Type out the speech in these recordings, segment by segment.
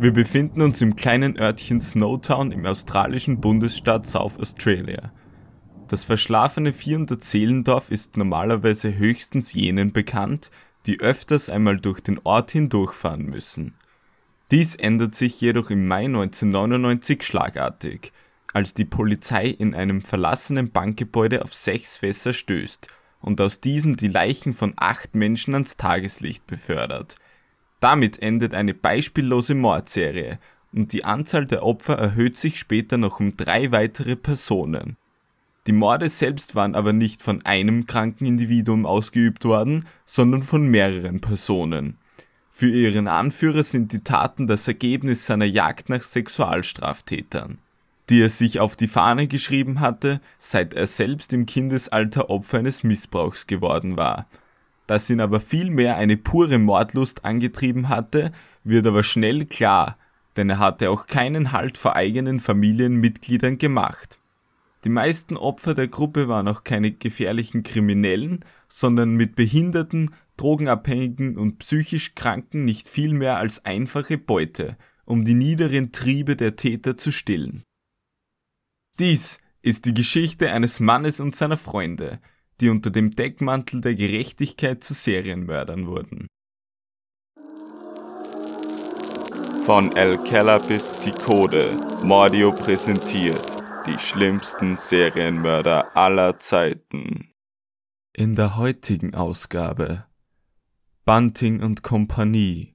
Wir befinden uns im kleinen Örtchen Snowtown im australischen Bundesstaat South Australia. Das verschlafene 400 Seelendorf ist normalerweise höchstens jenen bekannt, die öfters einmal durch den Ort hindurchfahren müssen. Dies ändert sich jedoch im Mai 1999 schlagartig, als die Polizei in einem verlassenen Bankgebäude auf sechs Fässer stößt und aus diesen die Leichen von acht Menschen ans Tageslicht befördert – damit endet eine beispiellose Mordserie und die Anzahl der Opfer erhöht sich später noch um drei weitere Personen. Die Morde selbst waren aber nicht von einem kranken Individuum ausgeübt worden, sondern von mehreren Personen. Für ihren Anführer sind die Taten das Ergebnis seiner Jagd nach Sexualstraftätern, die er sich auf die Fahne geschrieben hatte, seit er selbst im Kindesalter Opfer eines Missbrauchs geworden war das ihn aber vielmehr eine pure Mordlust angetrieben hatte, wird aber schnell klar, denn er hatte auch keinen Halt vor eigenen Familienmitgliedern gemacht. Die meisten Opfer der Gruppe waren auch keine gefährlichen Kriminellen, sondern mit Behinderten, Drogenabhängigen und psychisch Kranken nicht viel mehr als einfache Beute, um die niederen Triebe der Täter zu stillen. Dies ist die Geschichte eines Mannes und seiner Freunde, die unter dem Deckmantel der Gerechtigkeit zu Serienmördern wurden. Von El Keller bis Zikode, Mordio präsentiert die schlimmsten Serienmörder aller Zeiten. In der heutigen Ausgabe Bunting und Kompanie,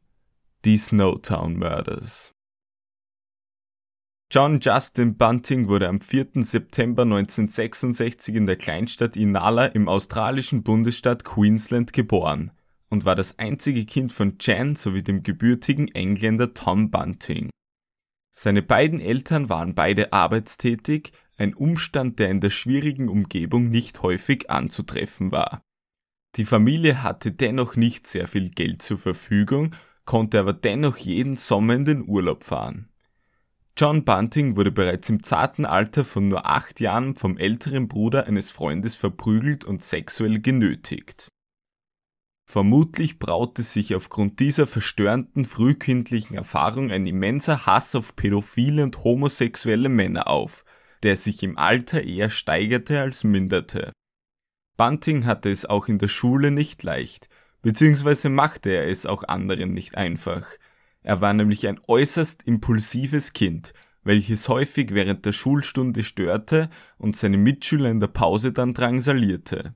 die Snowtown Murders. John Justin Bunting wurde am 4. September 1966 in der Kleinstadt Inala im australischen Bundesstaat Queensland geboren und war das einzige Kind von Jan sowie dem gebürtigen Engländer Tom Bunting. Seine beiden Eltern waren beide arbeitstätig, ein Umstand, der in der schwierigen Umgebung nicht häufig anzutreffen war. Die Familie hatte dennoch nicht sehr viel Geld zur Verfügung, konnte aber dennoch jeden Sommer in den Urlaub fahren. John Bunting wurde bereits im zarten Alter von nur acht Jahren vom älteren Bruder eines Freundes verprügelt und sexuell genötigt. Vermutlich braute sich aufgrund dieser verstörenden frühkindlichen Erfahrung ein immenser Hass auf pädophile und homosexuelle Männer auf, der sich im Alter eher steigerte als minderte. Bunting hatte es auch in der Schule nicht leicht, beziehungsweise machte er es auch anderen nicht einfach – er war nämlich ein äußerst impulsives Kind, welches häufig während der Schulstunde störte und seine Mitschüler in der Pause dann drangsalierte.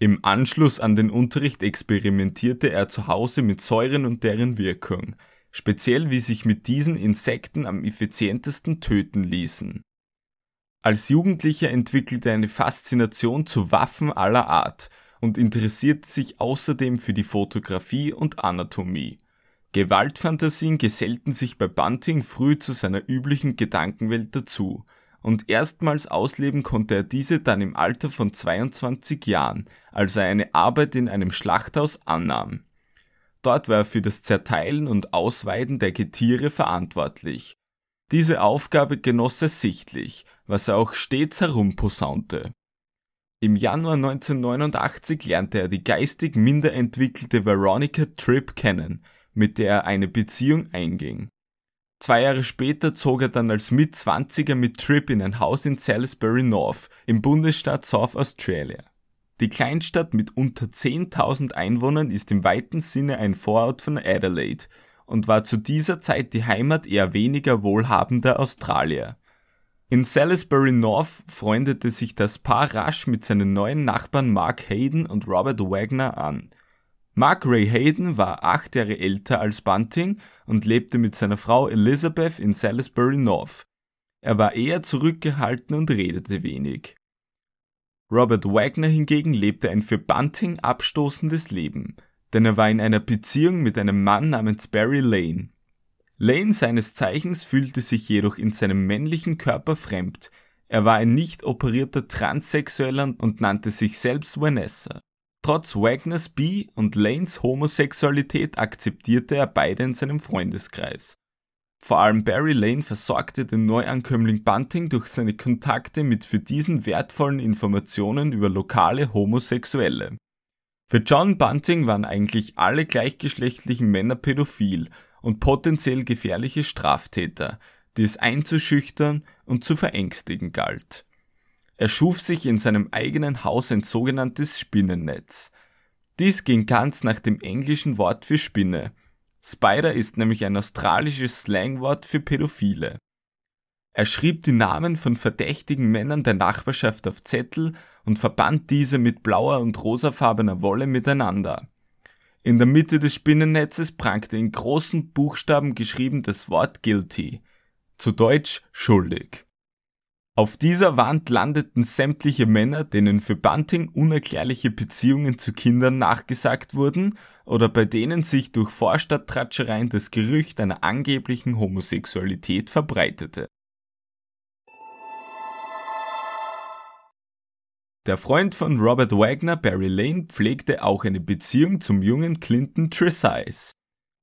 Im Anschluss an den Unterricht experimentierte er zu Hause mit Säuren und deren Wirkung, speziell wie sich mit diesen Insekten am effizientesten töten ließen. Als Jugendlicher entwickelte er eine Faszination zu Waffen aller Art und interessierte sich außerdem für die Fotografie und Anatomie. Gewaltfantasien gesellten sich bei Bunting früh zu seiner üblichen Gedankenwelt dazu, und erstmals ausleben konnte er diese dann im Alter von 22 Jahren, als er eine Arbeit in einem Schlachthaus annahm. Dort war er für das Zerteilen und Ausweiden der Getiere verantwortlich. Diese Aufgabe genoss er sichtlich, was er auch stets herumposaunte. Im Januar 1989 lernte er die geistig minder entwickelte Veronica Tripp kennen, mit der er eine Beziehung einging. Zwei Jahre später zog er dann als Mitzwanziger mit Tripp in ein Haus in Salisbury North im Bundesstaat South Australia. Die Kleinstadt mit unter 10.000 Einwohnern ist im weiten Sinne ein Vorort von Adelaide und war zu dieser Zeit die Heimat eher weniger wohlhabender Australier. In Salisbury North freundete sich das Paar rasch mit seinen neuen Nachbarn Mark Hayden und Robert Wagner an, Mark Ray Hayden war acht Jahre älter als Bunting und lebte mit seiner Frau Elizabeth in Salisbury North. Er war eher zurückgehalten und redete wenig. Robert Wagner hingegen lebte ein für Bunting abstoßendes Leben, denn er war in einer Beziehung mit einem Mann namens Barry Lane. Lane seines Zeichens fühlte sich jedoch in seinem männlichen Körper fremd. Er war ein nicht operierter Transsexueller und nannte sich selbst Vanessa. Trotz Wagners Bi- und Lanes Homosexualität akzeptierte er beide in seinem Freundeskreis. Vor allem Barry Lane versorgte den Neuankömmling Bunting durch seine Kontakte mit für diesen wertvollen Informationen über lokale Homosexuelle. Für John Bunting waren eigentlich alle gleichgeschlechtlichen Männer pädophil und potenziell gefährliche Straftäter, die es einzuschüchtern und zu verängstigen galt. Er schuf sich in seinem eigenen Haus ein sogenanntes Spinnennetz. Dies ging ganz nach dem englischen Wort für Spinne. Spider ist nämlich ein australisches Slangwort für Pädophile. Er schrieb die Namen von verdächtigen Männern der Nachbarschaft auf Zettel und verband diese mit blauer und rosafarbener Wolle miteinander. In der Mitte des Spinnennetzes prangte in großen Buchstaben geschrieben das Wort guilty, zu Deutsch schuldig. Auf dieser Wand landeten sämtliche Männer, denen für Bunting unerklärliche Beziehungen zu Kindern nachgesagt wurden oder bei denen sich durch Vorstadttratschereien das Gerücht einer angeblichen Homosexualität verbreitete. Der Freund von Robert Wagner, Barry Lane, pflegte auch eine Beziehung zum jungen Clinton Tresize.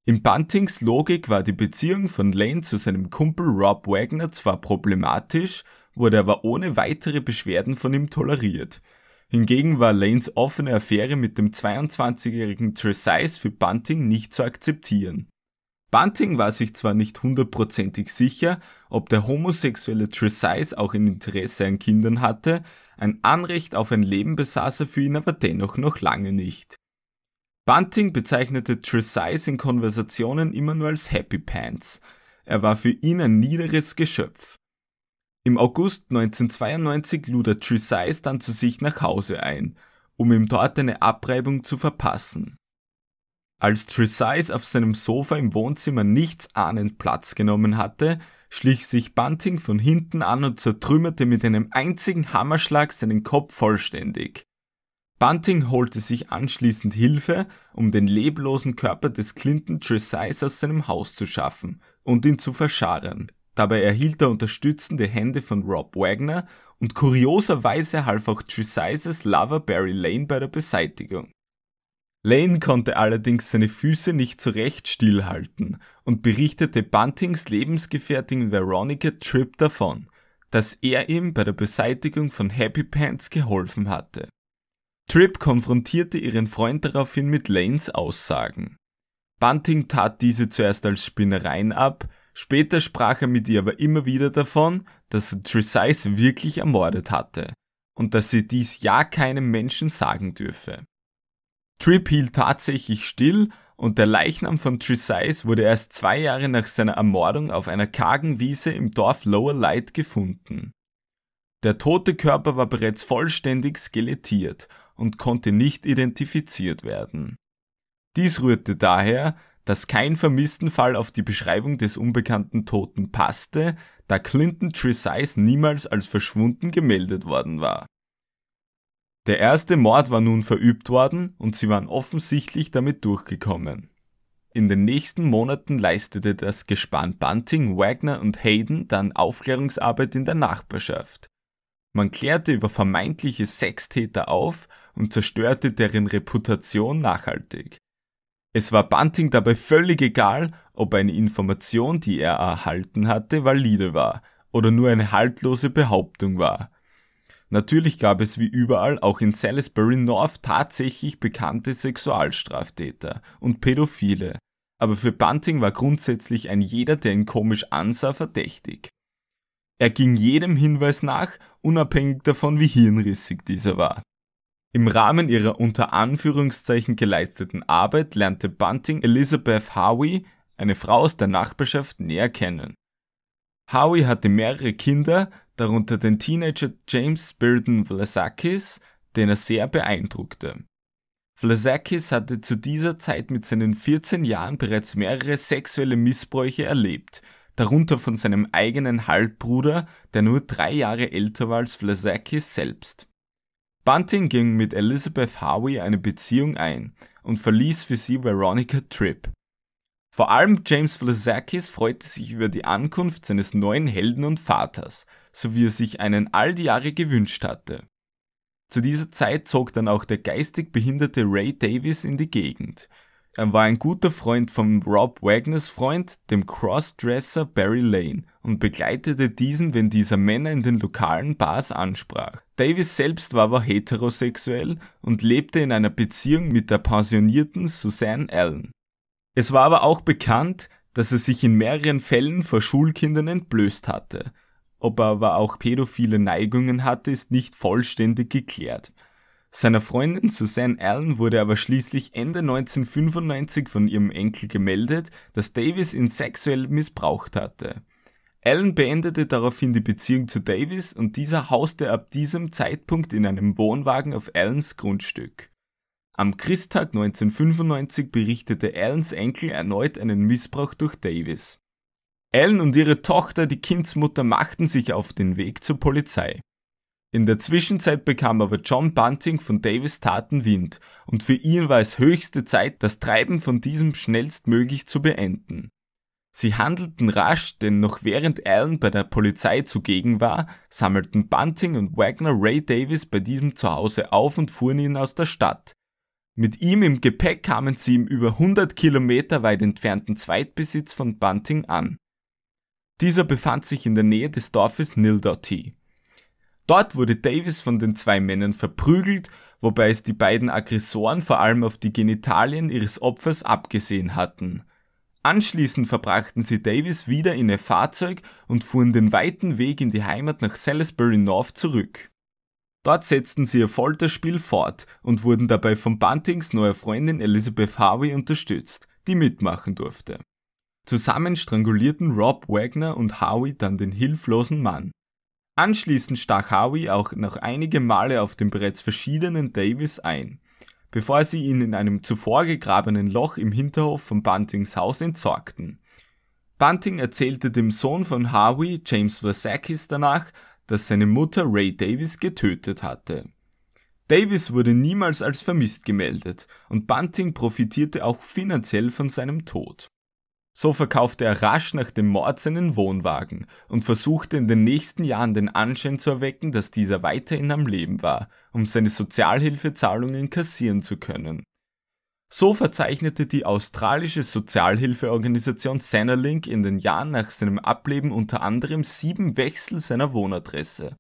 In Buntings Logik war die Beziehung von Lane zu seinem Kumpel Rob Wagner zwar problematisch, wurde aber ohne weitere Beschwerden von ihm toleriert. Hingegen war Lanes offene Affäre mit dem 22-jährigen Tresize für Bunting nicht zu akzeptieren. Bunting war sich zwar nicht hundertprozentig sicher, ob der homosexuelle Tresize auch ein Interesse an Kindern hatte, ein Anrecht auf ein Leben besaß er für ihn aber dennoch noch lange nicht. Bunting bezeichnete Tresize in Konversationen immer nur als Happy Pants. Er war für ihn ein niederes Geschöpf. Im August 1992 lud er Tresize dann zu sich nach Hause ein, um ihm dort eine Abreibung zu verpassen. Als Tresize auf seinem Sofa im Wohnzimmer nichtsahnend Platz genommen hatte, schlich sich Bunting von hinten an und zertrümmerte mit einem einzigen Hammerschlag seinen Kopf vollständig. Bunting holte sich anschließend Hilfe, um den leblosen Körper des Clinton Tresize aus seinem Haus zu schaffen und ihn zu verscharren. Dabei erhielt er unterstützende Hände von Rob Wagner und kurioserweise half auch Tresises Lover Barry Lane bei der Beseitigung. Lane konnte allerdings seine Füße nicht zurecht stillhalten und berichtete Buntings Lebensgefährtin Veronica Tripp davon, dass er ihm bei der Beseitigung von Happy Pants geholfen hatte. Tripp konfrontierte ihren Freund daraufhin mit Lanes Aussagen. Bunting tat diese zuerst als Spinnereien ab, Später sprach er mit ihr aber immer wieder davon, dass er Tresize wirklich ermordet hatte und dass sie dies ja keinem Menschen sagen dürfe. Tripp hielt tatsächlich still und der Leichnam von Tresize wurde erst zwei Jahre nach seiner Ermordung auf einer kargen Wiese im Dorf Lower Light gefunden. Der tote Körper war bereits vollständig skelettiert und konnte nicht identifiziert werden. Dies rührte daher, dass kein Vermisstenfall auf die Beschreibung des unbekannten Toten passte, da Clinton Tresize niemals als verschwunden gemeldet worden war. Der erste Mord war nun verübt worden und sie waren offensichtlich damit durchgekommen. In den nächsten Monaten leistete das Gespann Bunting, Wagner und Hayden dann Aufklärungsarbeit in der Nachbarschaft. Man klärte über vermeintliche Sextäter auf und zerstörte deren Reputation nachhaltig. Es war Bunting dabei völlig egal, ob eine Information, die er erhalten hatte, valide war oder nur eine haltlose Behauptung war. Natürlich gab es wie überall auch in Salisbury North tatsächlich bekannte Sexualstraftäter und Pädophile, aber für Bunting war grundsätzlich ein jeder, der ihn komisch ansah, verdächtig. Er ging jedem Hinweis nach, unabhängig davon, wie hirnrissig dieser war. Im Rahmen ihrer unter Anführungszeichen geleisteten Arbeit lernte Bunting Elizabeth Howie, eine Frau aus der Nachbarschaft, näher kennen. Howie hatte mehrere Kinder, darunter den Teenager James Spiriton Vlasakis, den er sehr beeindruckte. Vlasakis hatte zu dieser Zeit mit seinen 14 Jahren bereits mehrere sexuelle Missbräuche erlebt, darunter von seinem eigenen Halbbruder, der nur drei Jahre älter war als Vlasakis selbst. Bunting ging mit Elizabeth Howie eine Beziehung ein und verließ für sie Veronica Tripp. Vor allem James Vlasakis freute sich über die Ankunft seines neuen Helden und Vaters, so wie er sich einen all die Jahre gewünscht hatte. Zu dieser Zeit zog dann auch der geistig behinderte Ray Davis in die Gegend. Er war ein guter Freund von Rob Wagners Freund, dem Crossdresser Barry Lane, und begleitete diesen, wenn dieser Männer in den lokalen Bars ansprach. Davis selbst war aber heterosexuell und lebte in einer Beziehung mit der pensionierten Suzanne Allen. Es war aber auch bekannt, dass er sich in mehreren Fällen vor Schulkindern entblößt hatte. Ob er aber auch pädophile Neigungen hatte, ist nicht vollständig geklärt. Seiner Freundin Suzanne Allen wurde aber schließlich Ende 1995 von ihrem Enkel gemeldet, dass Davis ihn sexuell missbraucht hatte. Allen beendete daraufhin die Beziehung zu Davis und dieser hauste ab diesem Zeitpunkt in einem Wohnwagen auf Allens Grundstück. Am Christtag 1995 berichtete Allens Enkel erneut einen Missbrauch durch Davis. Allen und ihre Tochter, die Kindsmutter, machten sich auf den Weg zur Polizei. In der Zwischenzeit bekam aber John Bunting von Davis Taten Wind und für ihn war es höchste Zeit, das Treiben von diesem schnellstmöglich zu beenden. Sie handelten rasch, denn noch während Allen bei der Polizei zugegen war, sammelten Bunting und Wagner Ray Davis bei diesem Zuhause auf und fuhren ihn aus der Stadt. Mit ihm im Gepäck kamen sie im über 100 Kilometer weit entfernten Zweitbesitz von Bunting an. Dieser befand sich in der Nähe des Dorfes Nildotty. Dort wurde Davis von den zwei Männern verprügelt, wobei es die beiden Aggressoren vor allem auf die Genitalien ihres Opfers abgesehen hatten. Anschließend verbrachten sie Davis wieder in ihr Fahrzeug und fuhren den weiten Weg in die Heimat nach Salisbury North zurück. Dort setzten sie ihr Folterspiel fort und wurden dabei von Buntings neuer Freundin Elizabeth Harvey unterstützt, die mitmachen durfte. Zusammen strangulierten Rob Wagner und Harvey dann den hilflosen Mann. Anschließend stach Howie auch noch einige Male auf den bereits verschiedenen Davis ein, bevor sie ihn in einem zuvor gegrabenen Loch im Hinterhof von Buntings Haus entsorgten. Bunting erzählte dem Sohn von Howie, James Versakis, danach, dass seine Mutter Ray Davis getötet hatte. Davis wurde niemals als vermisst gemeldet und Bunting profitierte auch finanziell von seinem Tod. So verkaufte er rasch nach dem Mord seinen Wohnwagen und versuchte in den nächsten Jahren den Anschein zu erwecken, dass dieser weiterhin am Leben war, um seine Sozialhilfezahlungen kassieren zu können. So verzeichnete die australische Sozialhilfeorganisation Centrelink in den Jahren nach seinem Ableben unter anderem sieben Wechsel seiner Wohnadresse.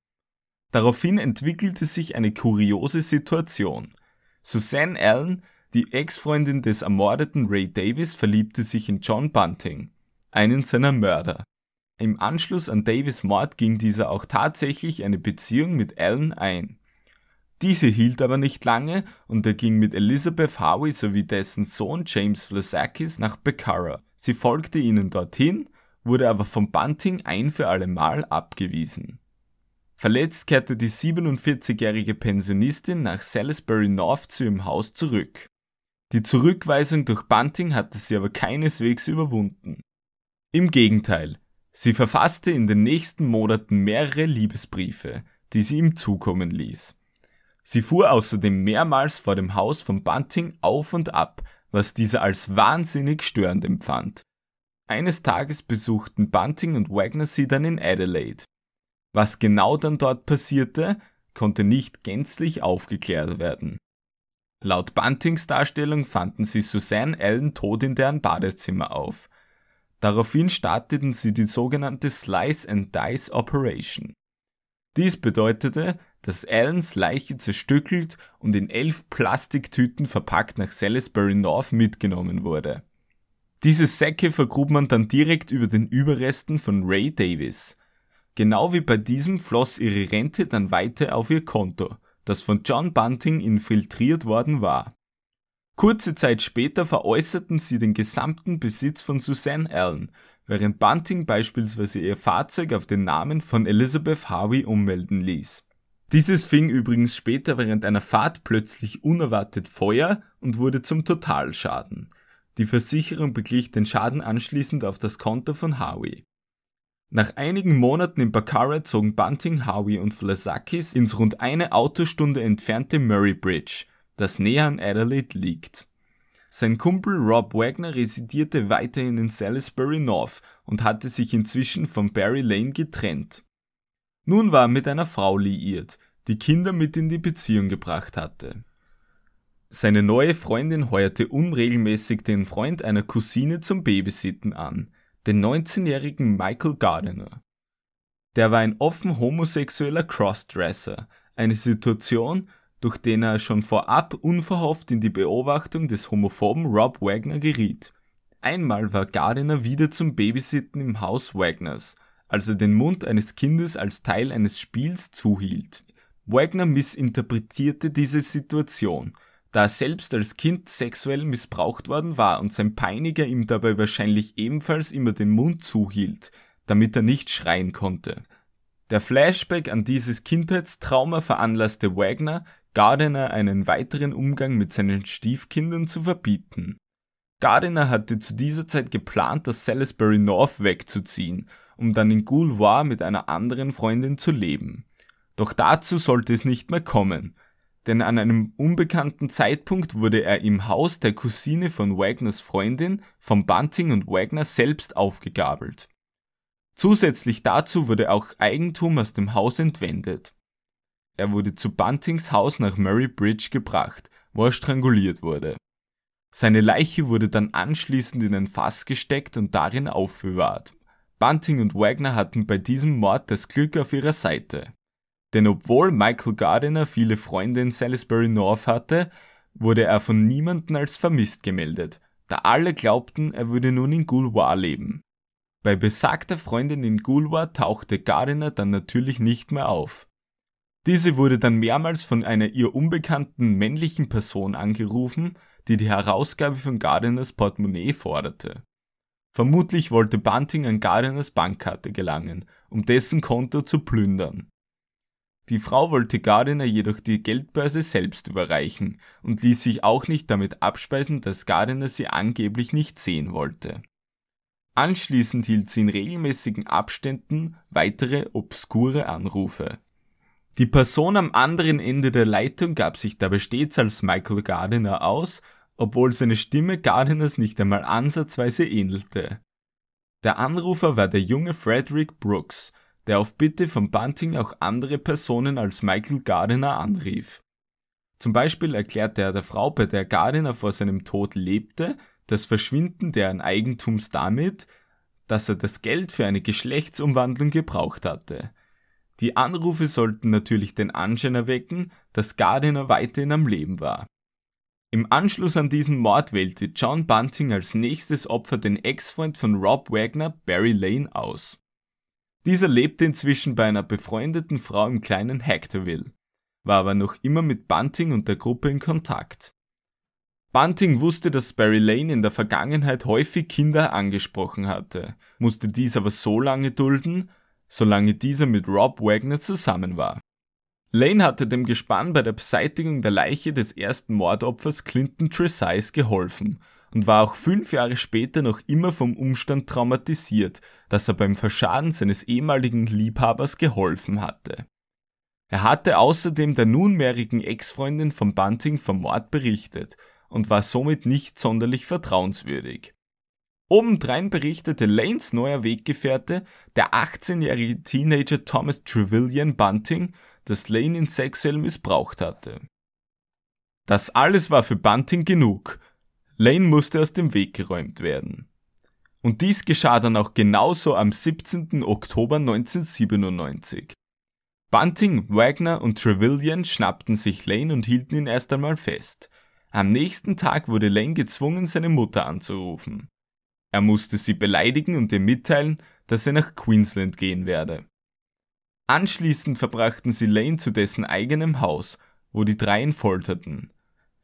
Daraufhin entwickelte sich eine kuriose Situation. Suzanne Allen die Ex-Freundin des ermordeten Ray Davis verliebte sich in John Bunting, einen seiner Mörder. Im Anschluss an Davis Mord ging dieser auch tatsächlich eine Beziehung mit Allen ein. Diese hielt aber nicht lange und er ging mit Elizabeth Howie sowie dessen Sohn James Vlasakis nach Becara. Sie folgte ihnen dorthin, wurde aber von Bunting ein für alle Mal abgewiesen. Verletzt kehrte die 47-jährige Pensionistin nach Salisbury North zu ihrem Haus zurück. Die Zurückweisung durch Bunting hatte sie aber keineswegs überwunden. Im Gegenteil, sie verfasste in den nächsten Monaten mehrere Liebesbriefe, die sie ihm zukommen ließ. Sie fuhr außerdem mehrmals vor dem Haus von Bunting auf und ab, was dieser als wahnsinnig störend empfand. Eines Tages besuchten Bunting und Wagner sie dann in Adelaide. Was genau dann dort passierte, konnte nicht gänzlich aufgeklärt werden. Laut Buntings Darstellung fanden sie Suzanne Allen tot in deren Badezimmer auf. Daraufhin starteten sie die sogenannte Slice and Dice Operation. Dies bedeutete, dass Allens Leiche zerstückelt und in elf Plastiktüten verpackt nach Salisbury North mitgenommen wurde. Diese Säcke vergrub man dann direkt über den Überresten von Ray Davis. Genau wie bei diesem floss ihre Rente dann weiter auf ihr Konto, das von John Bunting infiltriert worden war. Kurze Zeit später veräußerten sie den gesamten Besitz von Suzanne Allen, während Bunting beispielsweise ihr Fahrzeug auf den Namen von Elizabeth Harvey ummelden ließ. Dieses fing übrigens später während einer Fahrt plötzlich unerwartet Feuer und wurde zum Totalschaden. Die Versicherung beglich den Schaden anschließend auf das Konto von Harvey. Nach einigen Monaten in Baccara zogen Bunting, Howie und Vlasakis ins rund eine Autostunde entfernte Murray Bridge, das näher an Adelaide liegt. Sein Kumpel Rob Wagner residierte weiterhin in Salisbury North und hatte sich inzwischen von Barry Lane getrennt. Nun war er mit einer Frau liiert, die Kinder mit in die Beziehung gebracht hatte. Seine neue Freundin heuerte unregelmäßig den Freund einer Cousine zum Babysitten an, den 19-jährigen Michael Gardiner. Der war ein offen homosexueller Crossdresser, eine Situation, durch den er schon vorab unverhofft in die Beobachtung des homophoben Rob Wagner geriet. Einmal war Gardiner wieder zum Babysitten im Haus Wagners, als er den Mund eines Kindes als Teil eines Spiels zuhielt. Wagner missinterpretierte diese Situation, da er selbst als Kind sexuell missbraucht worden war und sein Peiniger ihm dabei wahrscheinlich ebenfalls immer den Mund zuhielt, damit er nicht schreien konnte. Der Flashback an dieses Kindheitstrauma veranlasste Wagner, Gardiner einen weiteren Umgang mit seinen Stiefkindern zu verbieten. Gardiner hatte zu dieser Zeit geplant, aus Salisbury North wegzuziehen, um dann in Gouloir mit einer anderen Freundin zu leben. Doch dazu sollte es nicht mehr kommen, denn an einem unbekannten Zeitpunkt wurde er im Haus der Cousine von Wagners Freundin, von Bunting und Wagner selbst aufgegabelt. Zusätzlich dazu wurde auch Eigentum aus dem Haus entwendet. Er wurde zu Buntings Haus nach Murray Bridge gebracht, wo er stranguliert wurde. Seine Leiche wurde dann anschließend in ein Fass gesteckt und darin aufbewahrt. Bunting und Wagner hatten bei diesem Mord das Glück auf ihrer Seite. Denn obwohl Michael Gardiner viele Freunde in Salisbury North hatte, wurde er von niemandem als vermisst gemeldet, da alle glaubten, er würde nun in Gouloir leben. Bei besagter Freundin in Gouloir tauchte Gardiner dann natürlich nicht mehr auf. Diese wurde dann mehrmals von einer ihr unbekannten männlichen Person angerufen, die die Herausgabe von Gardiners Portemonnaie forderte. Vermutlich wollte Bunting an Gardiners Bankkarte gelangen, um dessen Konto zu plündern. Die Frau wollte Gardiner jedoch die Geldbörse selbst überreichen und ließ sich auch nicht damit abspeisen, dass Gardiner sie angeblich nicht sehen wollte. Anschließend hielt sie in regelmäßigen Abständen weitere obskure Anrufe. Die Person am anderen Ende der Leitung gab sich dabei stets als Michael Gardiner aus obwohl seine Stimme Gardiners nicht einmal ansatzweise ähnelte. Der Anrufer war der junge Frederick Brooks, der auf Bitte von Bunting auch andere Personen als Michael Gardiner anrief. Zum Beispiel erklärte er der Frau, bei der Gardiner vor seinem Tod lebte, das Verschwinden deren Eigentums damit, dass er das Geld für eine Geschlechtsumwandlung gebraucht hatte. Die Anrufe sollten natürlich den Anschein erwecken, dass Gardiner weiterhin am Leben war. Im Anschluss an diesen Mord wählte John Bunting als nächstes Opfer den Ex-Freund von Rob Wagner, Barry Lane, aus. Dieser lebte inzwischen bei einer befreundeten Frau im kleinen Hectorville, war aber noch immer mit Bunting und der Gruppe in Kontakt. Bunting wusste, dass Barry Lane in der Vergangenheit häufig Kinder angesprochen hatte, musste dies aber so lange dulden, solange dieser mit Rob Wagner zusammen war. Lane hatte dem Gespann bei der Beseitigung der Leiche des ersten Mordopfers Clinton Tresize geholfen und war auch fünf Jahre später noch immer vom Umstand traumatisiert, dass er beim Verschaden seines ehemaligen Liebhabers geholfen hatte. Er hatte außerdem der nunmehrigen Ex-Freundin von Bunting vom Mord berichtet und war somit nicht sonderlich vertrauenswürdig. Obendrein berichtete Lanes neuer Weggefährte, der 18-jährige Teenager Thomas Trevelyan Bunting, dass Lane ihn sexuell missbraucht hatte. Das alles war für Bunting genug. Lane musste aus dem Weg geräumt werden. Und dies geschah dann auch genauso am 17. Oktober 1997. Bunting, Wagner und Trevelyan schnappten sich Lane und hielten ihn erst einmal fest. Am nächsten Tag wurde Lane gezwungen, seine Mutter anzurufen. Er musste sie beleidigen und ihr mitteilen, dass er nach Queensland gehen werde. Anschließend verbrachten sie Lane zu dessen eigenem Haus, wo die drei ihn folterten.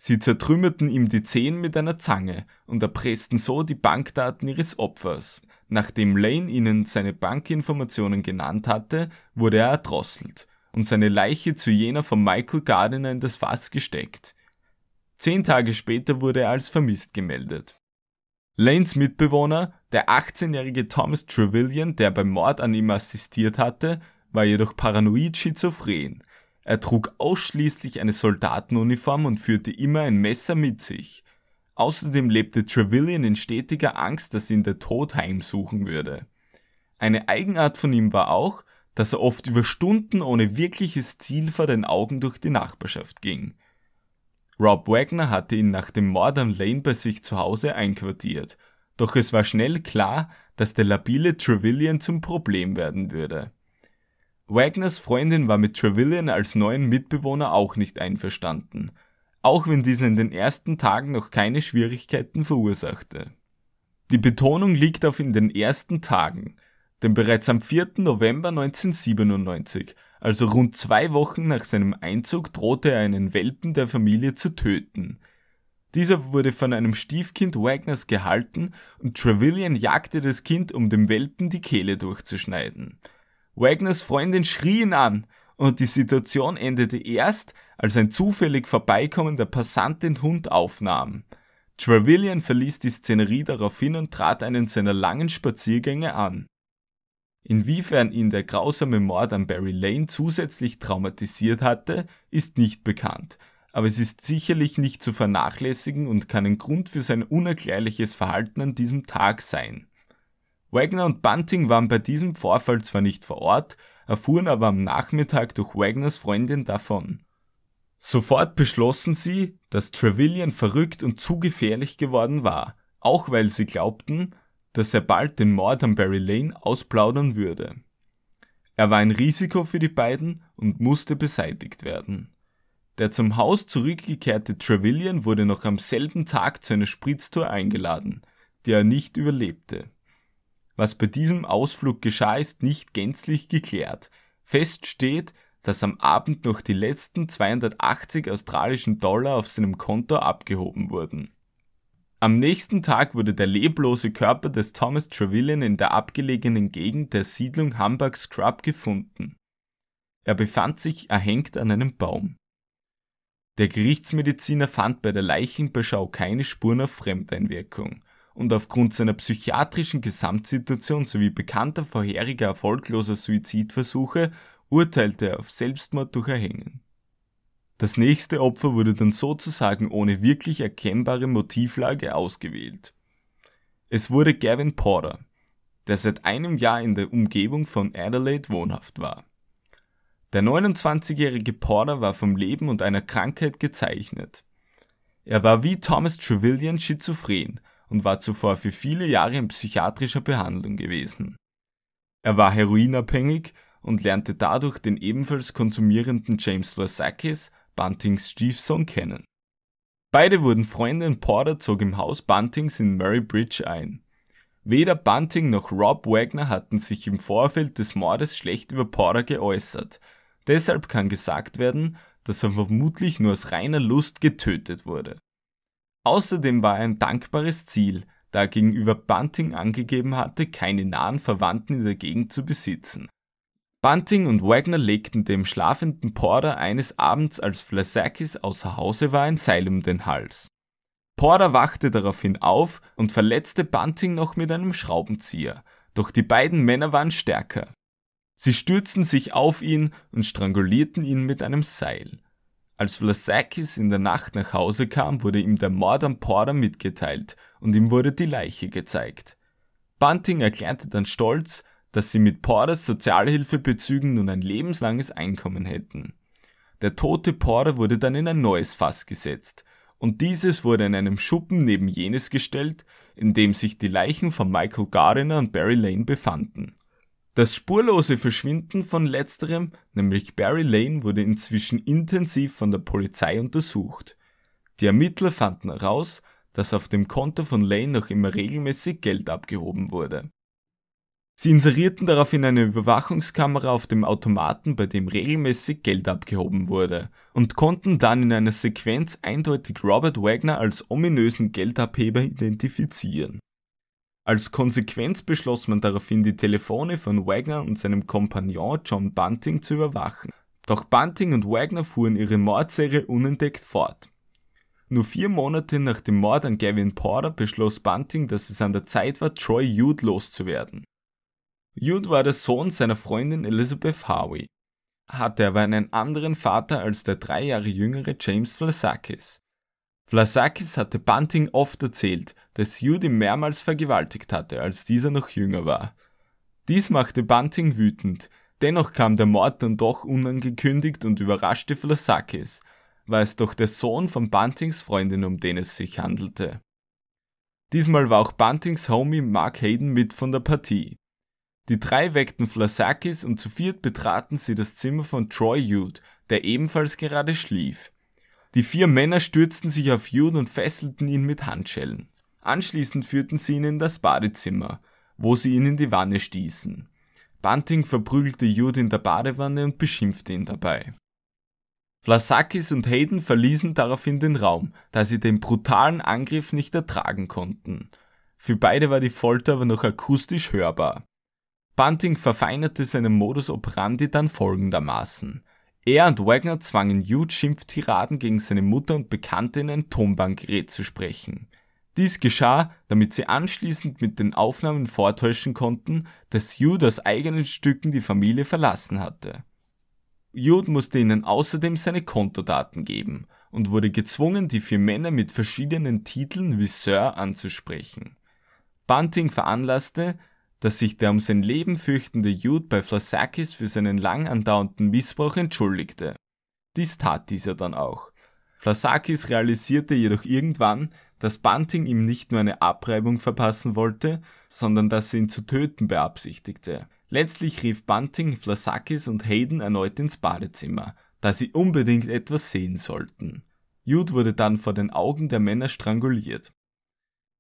Sie zertrümmerten ihm die Zehen mit einer Zange und erpressten so die Bankdaten ihres Opfers. Nachdem Lane ihnen seine Bankinformationen genannt hatte, wurde er erdrosselt und seine Leiche zu jener von Michael Gardiner in das Fass gesteckt. Zehn Tage später wurde er als vermisst gemeldet. Lanes Mitbewohner, der 18-jährige Thomas Trevelyan, der beim Mord an ihm assistiert hatte, war jedoch paranoid schizophren. Er trug ausschließlich eine Soldatenuniform und führte immer ein Messer mit sich. Außerdem lebte Trevelyan in stetiger Angst, dass ihn der Tod heimsuchen würde. Eine Eigenart von ihm war auch, dass er oft über Stunden ohne wirkliches Ziel vor den Augen durch die Nachbarschaft ging. Rob Wagner hatte ihn nach dem Mord an Lane bei sich zu Hause einquartiert, doch es war schnell klar, dass der labile Trevelyan zum Problem werden würde. Wagners Freundin war mit Trevelyan als neuen Mitbewohner auch nicht einverstanden, auch wenn dieser in den ersten Tagen noch keine Schwierigkeiten verursachte. Die Betonung liegt auf in den ersten Tagen, denn bereits am 4. November 1997, also rund zwei Wochen nach seinem Einzug, drohte er einen Welpen der Familie zu töten. Dieser wurde von einem Stiefkind Wagners gehalten und Trevelyan jagte das Kind, um dem Welpen die Kehle durchzuschneiden. Wagners Freundin schrie ihn an und die Situation endete erst, als ein zufällig vorbeikommender Passant den Hund aufnahm. Trevelyan verließ die Szenerie daraufhin und trat einen seiner langen Spaziergänge an. Inwiefern ihn der grausame Mord an Barry Lane zusätzlich traumatisiert hatte, ist nicht bekannt, aber es ist sicherlich nicht zu vernachlässigen und kann ein Grund für sein unerklärliches Verhalten an diesem Tag sein. Wagner und Bunting waren bei diesem Vorfall zwar nicht vor Ort, erfuhren aber am Nachmittag durch Wagners Freundin davon. Sofort beschlossen sie, dass Trevelyan verrückt und zu gefährlich geworden war, auch weil sie glaubten, dass er bald den Mord an Barry Lane ausplaudern würde. Er war ein Risiko für die beiden und musste beseitigt werden. Der zum Haus zurückgekehrte Trevelyan wurde noch am selben Tag zu einer Spritztour eingeladen, die er nicht überlebte. Was bei diesem Ausflug geschah, ist nicht gänzlich geklärt. Fest steht, dass am Abend noch die letzten 280 australischen Dollar auf seinem Konto abgehoben wurden. Am nächsten Tag wurde der leblose Körper des Thomas Trevelyan in der abgelegenen Gegend der Siedlung Hamburg Scrub gefunden. Er befand sich erhängt an einem Baum. Der Gerichtsmediziner fand bei der Leichenbeschau keine Spuren auf Fremdeinwirkung und aufgrund seiner psychiatrischen Gesamtsituation sowie bekannter vorheriger erfolgloser Suizidversuche urteilte er auf Selbstmord durch Erhängen. Das nächste Opfer wurde dann sozusagen ohne wirklich erkennbare Motivlage ausgewählt. Es wurde Gavin Porter, der seit einem Jahr in der Umgebung von Adelaide wohnhaft war. Der 29-jährige Porter war vom Leben und einer Krankheit gezeichnet. Er war wie Thomas Trevelyan schizophren und war zuvor für viele Jahre in psychiatrischer Behandlung gewesen. Er war heroinabhängig und lernte dadurch den ebenfalls konsumierenden James Varsakis Buntings Stiefsohn kennen. Beide wurden Freunde und Porter zog im Haus Buntings in Murray Bridge ein. Weder Bunting noch Rob Wagner hatten sich im Vorfeld des Mordes schlecht über Porter geäußert. Deshalb kann gesagt werden, dass er vermutlich nur aus reiner Lust getötet wurde. Außerdem war er ein dankbares Ziel, da er gegenüber Bunting angegeben hatte, keine nahen Verwandten in der Gegend zu besitzen. Bunting und Wagner legten dem schlafenden Porter eines Abends, als Flasakis außer Hause war, ein Seil um den Hals. Porter wachte daraufhin auf und verletzte Bunting noch mit einem Schraubenzieher, doch die beiden Männer waren stärker. Sie stürzten sich auf ihn und strangulierten ihn mit einem Seil. Als Vlasakis in der Nacht nach Hause kam, wurde ihm der Mord an Porter mitgeteilt und ihm wurde die Leiche gezeigt. Bunting erklärte dann stolz, dass sie mit Porters Sozialhilfebezügen nun ein lebenslanges Einkommen hätten. Der tote Porter wurde dann in ein neues Fass gesetzt, und dieses wurde in einem Schuppen neben jenes gestellt, in dem sich die Leichen von Michael Gardiner und Barry Lane befanden. Das spurlose Verschwinden von letzterem, nämlich Barry Lane, wurde inzwischen intensiv von der Polizei untersucht. Die Ermittler fanden heraus, dass auf dem Konto von Lane noch immer regelmäßig Geld abgehoben wurde. Sie inserierten daraufhin eine Überwachungskamera auf dem Automaten, bei dem regelmäßig Geld abgehoben wurde, und konnten dann in einer Sequenz eindeutig Robert Wagner als ominösen Geldabheber identifizieren. Als Konsequenz beschloss man daraufhin, die Telefone von Wagner und seinem Kompagnon John Bunting zu überwachen. Doch Bunting und Wagner fuhren ihre Mordserie unentdeckt fort. Nur vier Monate nach dem Mord an Gavin Porter beschloss Bunting, dass es an der Zeit war, Troy Jude loszuwerden. Jude war der Sohn seiner Freundin Elizabeth Harvey, hatte aber einen anderen Vater als der drei Jahre jüngere James Vlasakis. Vlasakis hatte Bunting oft erzählt, dass Jude ihn mehrmals vergewaltigt hatte, als dieser noch jünger war. Dies machte Bunting wütend, dennoch kam der Mord dann doch unangekündigt und überraschte Vlasakis, war es doch der Sohn von Buntings Freundin, um den es sich handelte. Diesmal war auch Buntings Homie Mark Hayden mit von der Partie. Die drei weckten Flasakis und zu viert betraten sie das Zimmer von Troy Jude, der ebenfalls gerade schlief. Die vier Männer stürzten sich auf Jude und fesselten ihn mit Handschellen. Anschließend führten sie ihn in das Badezimmer, wo sie ihn in die Wanne stießen. Bunting verprügelte Jude in der Badewanne und beschimpfte ihn dabei. Vlasakis und Hayden verließen daraufhin den Raum, da sie den brutalen Angriff nicht ertragen konnten. Für beide war die Folter aber noch akustisch hörbar. Bunting verfeinerte seinen Modus operandi dann folgendermaßen. Er und Wagner zwangen Jude Schimpftiraden gegen seine Mutter und Bekannte in ein Tonbandgerät zu sprechen. Dies geschah, damit sie anschließend mit den Aufnahmen vortäuschen konnten, dass Jude aus eigenen Stücken die Familie verlassen hatte. Jude musste ihnen außerdem seine Kontodaten geben und wurde gezwungen, die vier Männer mit verschiedenen Titeln wie Sir anzusprechen. Bunting veranlasste, dass sich der um sein Leben fürchtende Jude bei Flasakis für seinen lang andauernden Missbrauch entschuldigte. Dies tat dieser dann auch. Flasakis realisierte jedoch irgendwann, dass Bunting ihm nicht nur eine Abreibung verpassen wollte, sondern dass er ihn zu töten beabsichtigte. Letztlich rief Bunting Flasakis und Hayden erneut ins Badezimmer, da sie unbedingt etwas sehen sollten. Jude wurde dann vor den Augen der Männer stranguliert.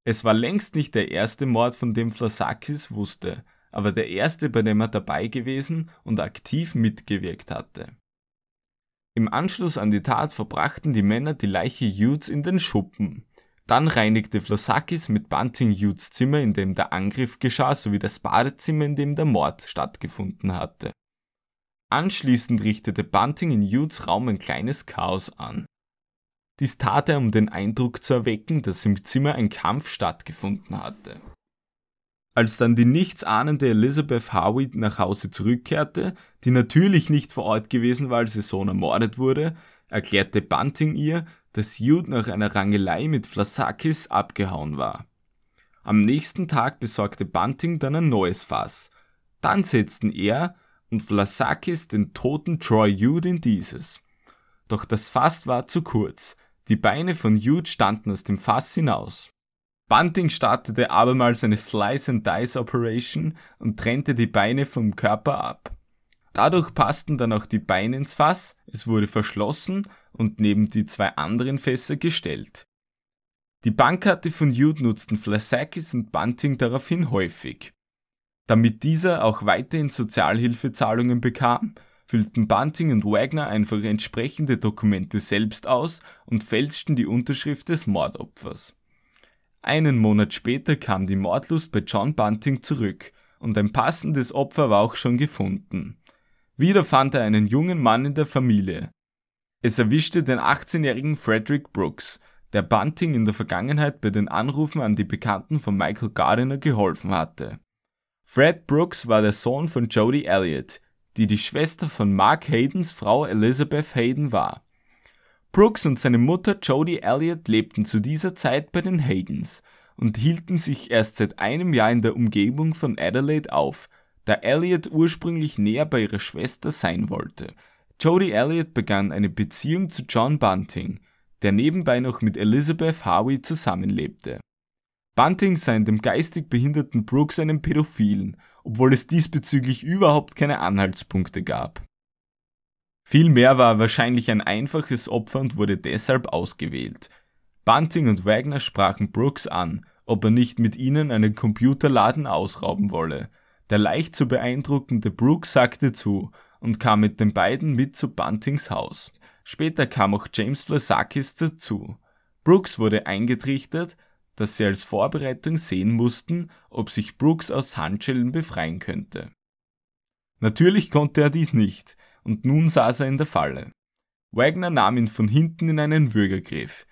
Es war längst nicht der erste Mord, von dem Flasakis wusste, aber der erste, bei dem er dabei gewesen und aktiv mitgewirkt hatte. Im Anschluss an die Tat verbrachten die Männer die Leiche Judes in den Schuppen. Dann reinigte Flosakis mit Bunting Hughes Zimmer, in dem der Angriff geschah, sowie das Badezimmer, in dem der Mord stattgefunden hatte. Anschließend richtete Bunting in Hughes Raum ein kleines Chaos an. Dies tat er, um den Eindruck zu erwecken, dass im Zimmer ein Kampf stattgefunden hatte. Als dann die nichtsahnende Elizabeth Howie nach Hause zurückkehrte, die natürlich nicht vor Ort gewesen war, als ihr Sohn ermordet wurde, erklärte Bunting ihr, dass Jude nach einer Rangelei mit Flasakis abgehauen war. Am nächsten Tag besorgte Bunting dann ein neues Fass. Dann setzten er und Flasakis den toten Troy Jude in dieses. Doch das Fass war zu kurz. Die Beine von Jude standen aus dem Fass hinaus. Bunting startete abermals eine Slice and Dice Operation und trennte die Beine vom Körper ab. Dadurch passten dann auch die Beine ins Fass, es wurde verschlossen und neben die zwei anderen Fässer gestellt. Die Bankkarte von Jude nutzten Flasakis und Bunting daraufhin häufig. Damit dieser auch weiterhin Sozialhilfezahlungen bekam, füllten Bunting und Wagner einfach entsprechende Dokumente selbst aus und fälschten die Unterschrift des Mordopfers. Einen Monat später kam die Mordlust bei John Bunting zurück und ein passendes Opfer war auch schon gefunden. Wieder fand er einen jungen Mann in der Familie. Es erwischte den 18-jährigen Frederick Brooks, der Bunting in der Vergangenheit bei den Anrufen an die Bekannten von Michael Gardiner geholfen hatte. Fred Brooks war der Sohn von Jodie Elliott, die die Schwester von Mark Haydens Frau Elizabeth Hayden war. Brooks und seine Mutter Jodie Elliott lebten zu dieser Zeit bei den Haydens und hielten sich erst seit einem Jahr in der Umgebung von Adelaide auf, da Elliot ursprünglich näher bei ihrer Schwester sein wollte. Jodie Elliot begann eine Beziehung zu John Bunting, der nebenbei noch mit Elizabeth Harvey zusammenlebte. Bunting sah in dem geistig behinderten Brooks einen Pädophilen, obwohl es diesbezüglich überhaupt keine Anhaltspunkte gab. Vielmehr war er wahrscheinlich ein einfaches Opfer und wurde deshalb ausgewählt. Bunting und Wagner sprachen Brooks an, ob er nicht mit ihnen einen Computerladen ausrauben wolle, der leicht zu beeindruckende Brooks sagte zu und kam mit den beiden mit zu Buntings Haus. Später kam auch James Vlasakis dazu. Brooks wurde eingetrichtert, dass sie als Vorbereitung sehen mussten, ob sich Brooks aus Handschellen befreien könnte. Natürlich konnte er dies nicht, und nun saß er in der Falle. Wagner nahm ihn von hinten in einen Würgegriff.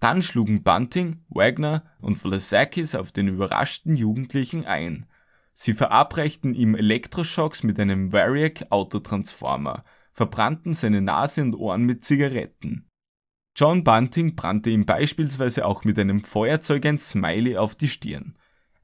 Dann schlugen Bunting, Wagner und Vlasakis auf den überraschten Jugendlichen ein. Sie verabreichten ihm Elektroschocks mit einem Variac Autotransformer, verbrannten seine Nase und Ohren mit Zigaretten. John Bunting brannte ihm beispielsweise auch mit einem Feuerzeug ein Smiley auf die Stirn.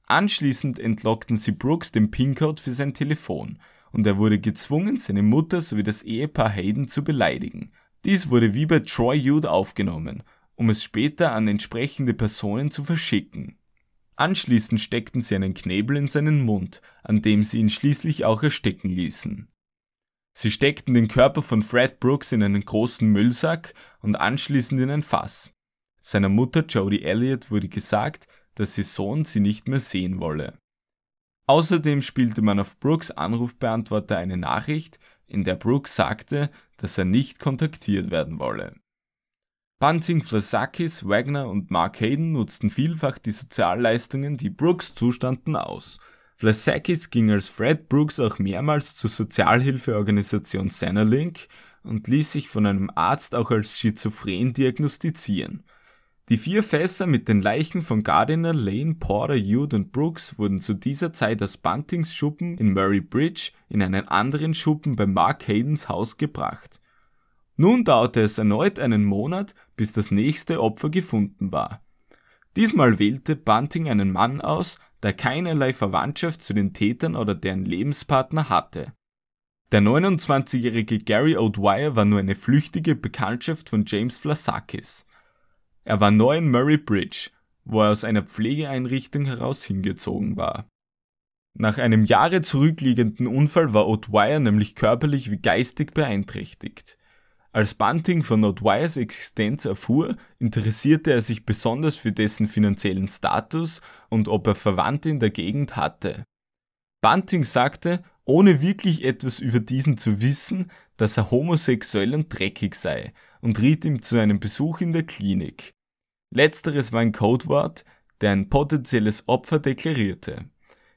Anschließend entlockten sie Brooks den PIN-Code für sein Telefon und er wurde gezwungen, seine Mutter sowie das Ehepaar Hayden zu beleidigen. Dies wurde wie bei Troy Jude aufgenommen, um es später an entsprechende Personen zu verschicken. Anschließend steckten sie einen Knebel in seinen Mund, an dem sie ihn schließlich auch ersticken ließen. Sie steckten den Körper von Fred Brooks in einen großen Müllsack und anschließend in ein Fass. Seiner Mutter Jodie Elliott wurde gesagt, dass ihr Sohn sie nicht mehr sehen wolle. Außerdem spielte man auf Brooks Anrufbeantworter eine Nachricht, in der Brooks sagte, dass er nicht kontaktiert werden wolle. Bunting, Flasakis, Wagner und Mark Hayden nutzten vielfach die Sozialleistungen, die Brooks zustanden, aus. Flasakis ging als Fred Brooks auch mehrmals zur Sozialhilfeorganisation Centerlink und ließ sich von einem Arzt auch als schizophren diagnostizieren. Die vier Fässer mit den Leichen von Gardiner, Lane, Porter, Jude und Brooks wurden zu dieser Zeit aus Buntings Schuppen in Murray Bridge in einen anderen Schuppen bei Mark Haydens Haus gebracht. Nun dauerte es erneut einen Monat, bis das nächste Opfer gefunden war. Diesmal wählte Bunting einen Mann aus, der keinerlei Verwandtschaft zu den Tätern oder deren Lebenspartner hatte. Der 29-jährige Gary O'Dwyer war nur eine flüchtige Bekanntschaft von James Flasakis. Er war neu in Murray Bridge, wo er aus einer Pflegeeinrichtung heraus hingezogen war. Nach einem Jahre zurückliegenden Unfall war O'Dwyer nämlich körperlich wie geistig beeinträchtigt. Als Bunting von O'Dwyers Existenz erfuhr, interessierte er sich besonders für dessen finanziellen Status und ob er Verwandte in der Gegend hatte. Bunting sagte, ohne wirklich etwas über diesen zu wissen, dass er homosexuell und dreckig sei und riet ihm zu einem Besuch in der Klinik. Letzteres war ein Codewort, der ein potenzielles Opfer deklarierte.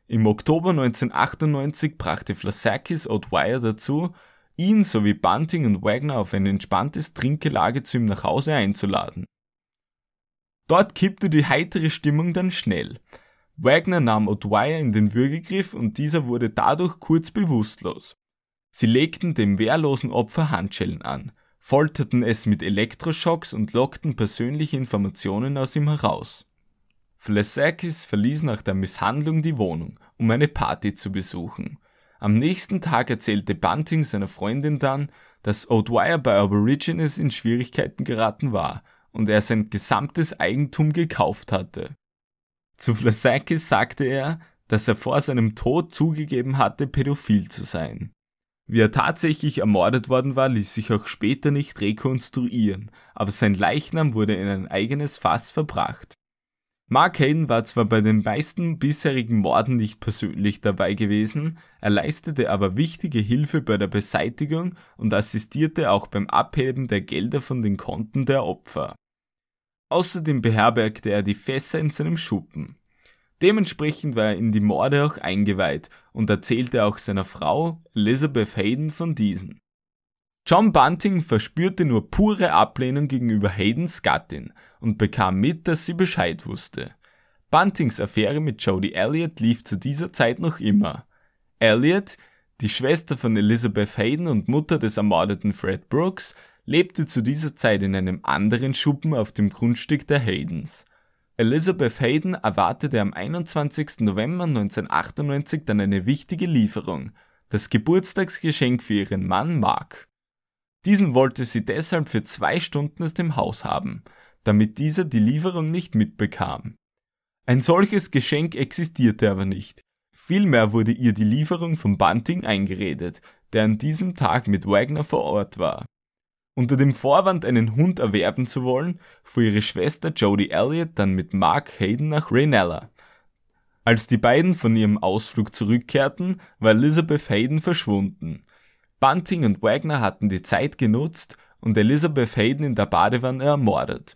Im Oktober 1998 brachte Flasakis O'Dwyer dazu, ihn sowie Bunting und Wagner auf ein entspanntes Trinkgelage zu ihm nach Hause einzuladen. Dort kippte die heitere Stimmung dann schnell. Wagner nahm O'Dwyer in den Würgegriff und dieser wurde dadurch kurz bewusstlos. Sie legten dem wehrlosen Opfer Handschellen an folterten es mit Elektroschocks und lockten persönliche Informationen aus ihm heraus. Flesakis verließ nach der Misshandlung die Wohnung, um eine Party zu besuchen. Am nächsten Tag erzählte Bunting seiner Freundin dann, dass O'Dwyer bei Aborigines in Schwierigkeiten geraten war und er sein gesamtes Eigentum gekauft hatte. Zu Flesakis sagte er, dass er vor seinem Tod zugegeben hatte, pädophil zu sein. Wie er tatsächlich ermordet worden war, ließ sich auch später nicht rekonstruieren, aber sein Leichnam wurde in ein eigenes Fass verbracht. Mark Hayden war zwar bei den meisten bisherigen Morden nicht persönlich dabei gewesen, er leistete aber wichtige Hilfe bei der Beseitigung und assistierte auch beim Abheben der Gelder von den Konten der Opfer. Außerdem beherbergte er die Fässer in seinem Schuppen. Dementsprechend war er in die Morde auch eingeweiht und erzählte auch seiner Frau Elizabeth Hayden von diesen. John Bunting verspürte nur pure Ablehnung gegenüber Haydens Gattin und bekam mit, dass sie Bescheid wusste. Buntings Affäre mit Jodie Elliott lief zu dieser Zeit noch immer. Elliott, die Schwester von Elizabeth Hayden und Mutter des ermordeten Fred Brooks, lebte zu dieser Zeit in einem anderen Schuppen auf dem Grundstück der Haydens. Elizabeth Hayden erwartete am 21. November 1998 dann eine wichtige Lieferung, das Geburtstagsgeschenk für ihren Mann Mark. Diesen wollte sie deshalb für zwei Stunden aus dem Haus haben, damit dieser die Lieferung nicht mitbekam. Ein solches Geschenk existierte aber nicht. Vielmehr wurde ihr die Lieferung von Bunting eingeredet, der an diesem Tag mit Wagner vor Ort war. Unter dem Vorwand, einen Hund erwerben zu wollen, fuhr ihre Schwester Jodie Elliott dann mit Mark Hayden nach Raynella. Als die beiden von ihrem Ausflug zurückkehrten, war Elizabeth Hayden verschwunden. Bunting und Wagner hatten die Zeit genutzt und Elizabeth Hayden in der Badewanne ermordet.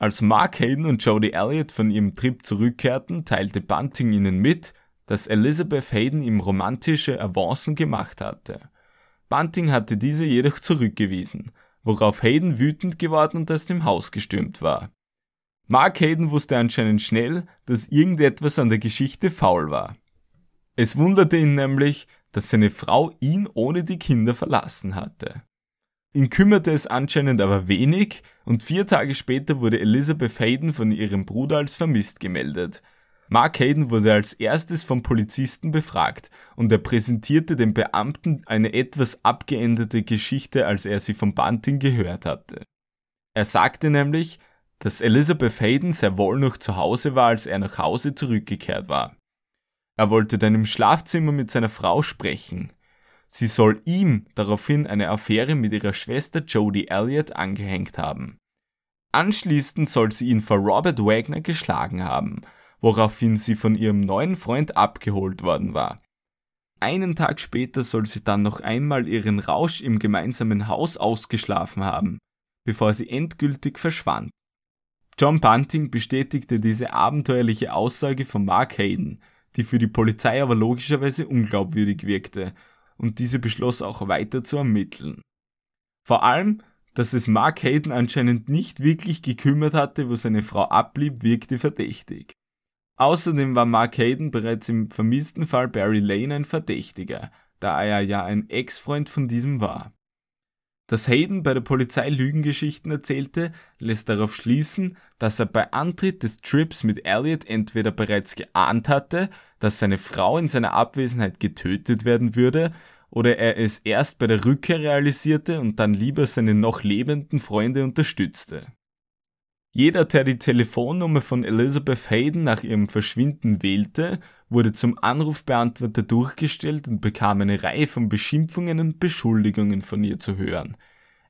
Als Mark Hayden und Jodie Elliott von ihrem Trip zurückkehrten, teilte Bunting ihnen mit, dass Elizabeth Hayden ihm romantische Avancen gemacht hatte. Bunting hatte diese jedoch zurückgewiesen worauf Hayden wütend geworden und aus dem Haus gestürmt war. Mark Hayden wusste anscheinend schnell, dass irgendetwas an der Geschichte faul war. Es wunderte ihn nämlich, dass seine Frau ihn ohne die Kinder verlassen hatte. Ihn kümmerte es anscheinend aber wenig und vier Tage später wurde Elizabeth Hayden von ihrem Bruder als vermisst gemeldet, Mark Hayden wurde als erstes vom Polizisten befragt und er präsentierte dem Beamten eine etwas abgeänderte Geschichte, als er sie von Bunting gehört hatte. Er sagte nämlich, dass Elizabeth Hayden sehr wohl noch zu Hause war, als er nach Hause zurückgekehrt war. Er wollte dann im Schlafzimmer mit seiner Frau sprechen. Sie soll ihm daraufhin eine Affäre mit ihrer Schwester Jodie Elliott angehängt haben. Anschließend soll sie ihn vor Robert Wagner geschlagen haben woraufhin sie von ihrem neuen Freund abgeholt worden war. Einen Tag später soll sie dann noch einmal ihren Rausch im gemeinsamen Haus ausgeschlafen haben, bevor sie endgültig verschwand. John Bunting bestätigte diese abenteuerliche Aussage von Mark Hayden, die für die Polizei aber logischerweise unglaubwürdig wirkte, und diese beschloss auch weiter zu ermitteln. Vor allem, dass es Mark Hayden anscheinend nicht wirklich gekümmert hatte, wo seine Frau ablieb, wirkte verdächtig. Außerdem war Mark Hayden bereits im vermissten Fall Barry Lane ein Verdächtiger, da er ja ein Ex-Freund von diesem war. Dass Hayden bei der Polizei Lügengeschichten erzählte, lässt darauf schließen, dass er bei Antritt des Trips mit Elliot entweder bereits geahnt hatte, dass seine Frau in seiner Abwesenheit getötet werden würde, oder er es erst bei der Rückkehr realisierte und dann lieber seine noch lebenden Freunde unterstützte. Jeder, der die Telefonnummer von Elizabeth Hayden nach ihrem Verschwinden wählte, wurde zum Anrufbeantworter durchgestellt und bekam eine Reihe von Beschimpfungen und Beschuldigungen von ihr zu hören.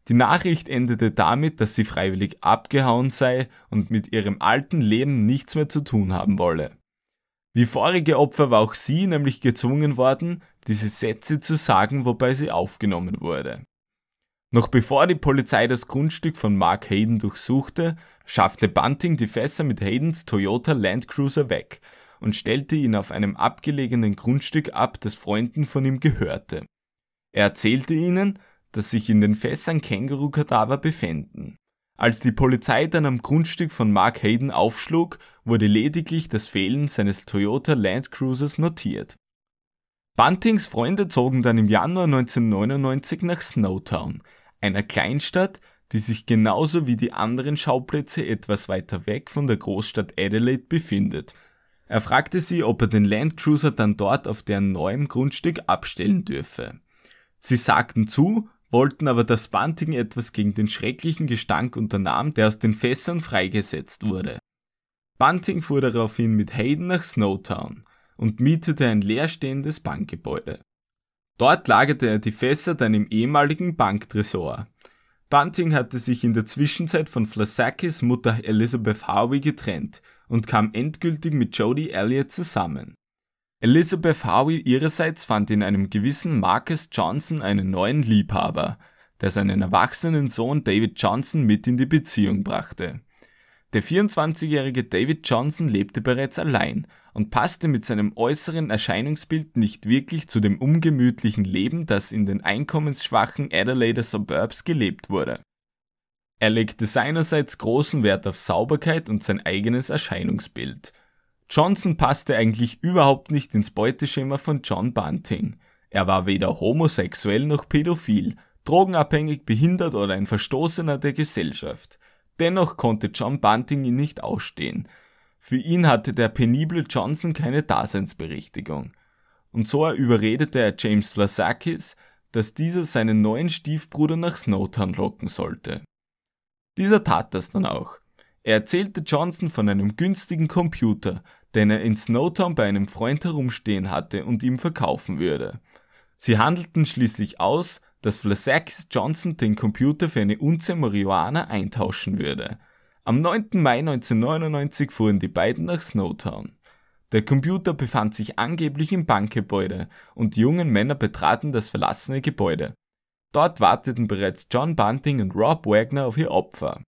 Die Nachricht endete damit, dass sie freiwillig abgehauen sei und mit ihrem alten Leben nichts mehr zu tun haben wolle. Wie vorige Opfer war auch sie nämlich gezwungen worden, diese Sätze zu sagen, wobei sie aufgenommen wurde. Noch bevor die Polizei das Grundstück von Mark Hayden durchsuchte, schaffte Bunting die Fässer mit Haydens Toyota Land Cruiser weg und stellte ihn auf einem abgelegenen Grundstück ab, das Freunden von ihm gehörte. Er erzählte ihnen, dass sich in den Fässern Känguru-Kadaver befänden. Als die Polizei dann am Grundstück von Mark Hayden aufschlug, wurde lediglich das Fehlen seines Toyota Land Cruisers notiert. Buntings Freunde zogen dann im Januar 1999 nach Snowtown, einer Kleinstadt, die sich genauso wie die anderen Schauplätze etwas weiter weg von der Großstadt Adelaide befindet. Er fragte sie, ob er den Landcruiser dann dort auf deren neuem Grundstück abstellen dürfe. Sie sagten zu, wollten aber, dass Bunting etwas gegen den schrecklichen Gestank unternahm, der aus den Fässern freigesetzt wurde. Bunting fuhr daraufhin mit Hayden nach Snowtown und mietete ein leerstehendes Bankgebäude. Dort lagerte er die Fässer dann im ehemaligen Banktresor. Bunting hatte sich in der Zwischenzeit von Flasakis Mutter Elizabeth Harvey getrennt und kam endgültig mit Jodie Elliott zusammen. Elizabeth Harvey ihrerseits fand in einem gewissen Marcus Johnson einen neuen Liebhaber, der seinen erwachsenen Sohn David Johnson mit in die Beziehung brachte. Der 24-jährige David Johnson lebte bereits allein und passte mit seinem äußeren Erscheinungsbild nicht wirklich zu dem ungemütlichen Leben, das in den einkommensschwachen Adelaide Suburbs gelebt wurde. Er legte seinerseits großen Wert auf Sauberkeit und sein eigenes Erscheinungsbild. Johnson passte eigentlich überhaupt nicht ins Beuteschema von John Bunting. Er war weder homosexuell noch pädophil, drogenabhängig, behindert oder ein Verstoßener der Gesellschaft. Dennoch konnte John Bunting ihn nicht ausstehen. Für ihn hatte der penible Johnson keine Daseinsberechtigung. Und so überredete er James Vlasakis, dass dieser seinen neuen Stiefbruder nach Snowtown locken sollte. Dieser tat das dann auch. Er erzählte Johnson von einem günstigen Computer, den er in Snowtown bei einem Freund herumstehen hatte und ihm verkaufen würde. Sie handelten schließlich aus, dass Vlasakis Johnson den Computer für eine Unze Marihuana eintauschen würde. Am 9. Mai 1999 fuhren die beiden nach Snowtown. Der Computer befand sich angeblich im Bankgebäude und die jungen Männer betraten das verlassene Gebäude. Dort warteten bereits John Bunting und Rob Wagner auf ihr Opfer.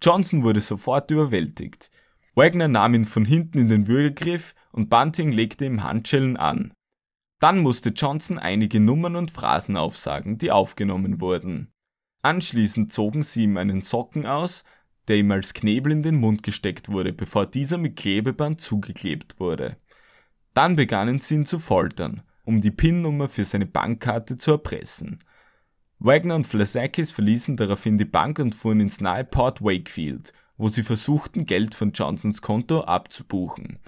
Johnson wurde sofort überwältigt. Wagner nahm ihn von hinten in den Würgegriff und Bunting legte ihm Handschellen an. Dann musste Johnson einige Nummern und Phrasen aufsagen, die aufgenommen wurden. Anschließend zogen sie ihm einen Socken aus, der ihm als Knebel in den Mund gesteckt wurde, bevor dieser mit Klebeband zugeklebt wurde. Dann begannen sie ihn zu foltern, um die PIN-Nummer für seine Bankkarte zu erpressen. Wagner und Flasakis verließen daraufhin die Bank und fuhren ins nahe Port Wakefield, wo sie versuchten, Geld von Johnsons Konto abzubuchen.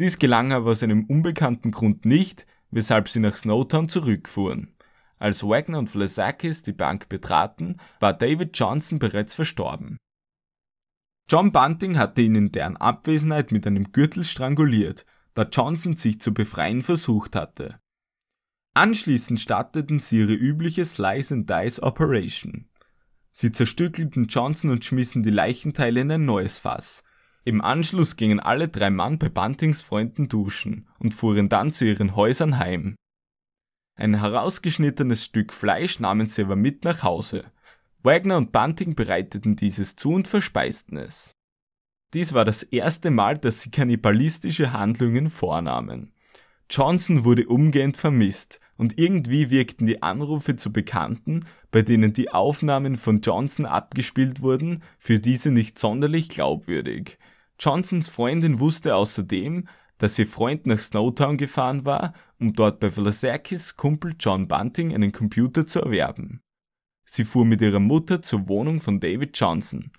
Dies gelang aber aus einem unbekannten Grund nicht, weshalb sie nach Snowtown zurückfuhren. Als Wagner und Flasakis die Bank betraten, war David Johnson bereits verstorben. John Bunting hatte ihn in deren Abwesenheit mit einem Gürtel stranguliert, da Johnson sich zu befreien versucht hatte. Anschließend starteten sie ihre übliche Slice and Dice Operation. Sie zerstückelten Johnson und schmissen die Leichenteile in ein neues Fass. Im Anschluss gingen alle drei Mann bei Buntings Freunden duschen und fuhren dann zu ihren Häusern heim. Ein herausgeschnittenes Stück Fleisch nahmen sie aber mit nach Hause. Wagner und Bunting bereiteten dieses zu und verspeisten es. Dies war das erste Mal, dass sie kannibalistische Handlungen vornahmen. Johnson wurde umgehend vermisst und irgendwie wirkten die Anrufe zu Bekannten, bei denen die Aufnahmen von Johnson abgespielt wurden, für diese nicht sonderlich glaubwürdig. Johnsons Freundin wusste außerdem, dass ihr Freund nach Snowtown gefahren war, um dort bei Vlasakis Kumpel John Bunting einen Computer zu erwerben. Sie fuhr mit ihrer Mutter zur Wohnung von David Johnson.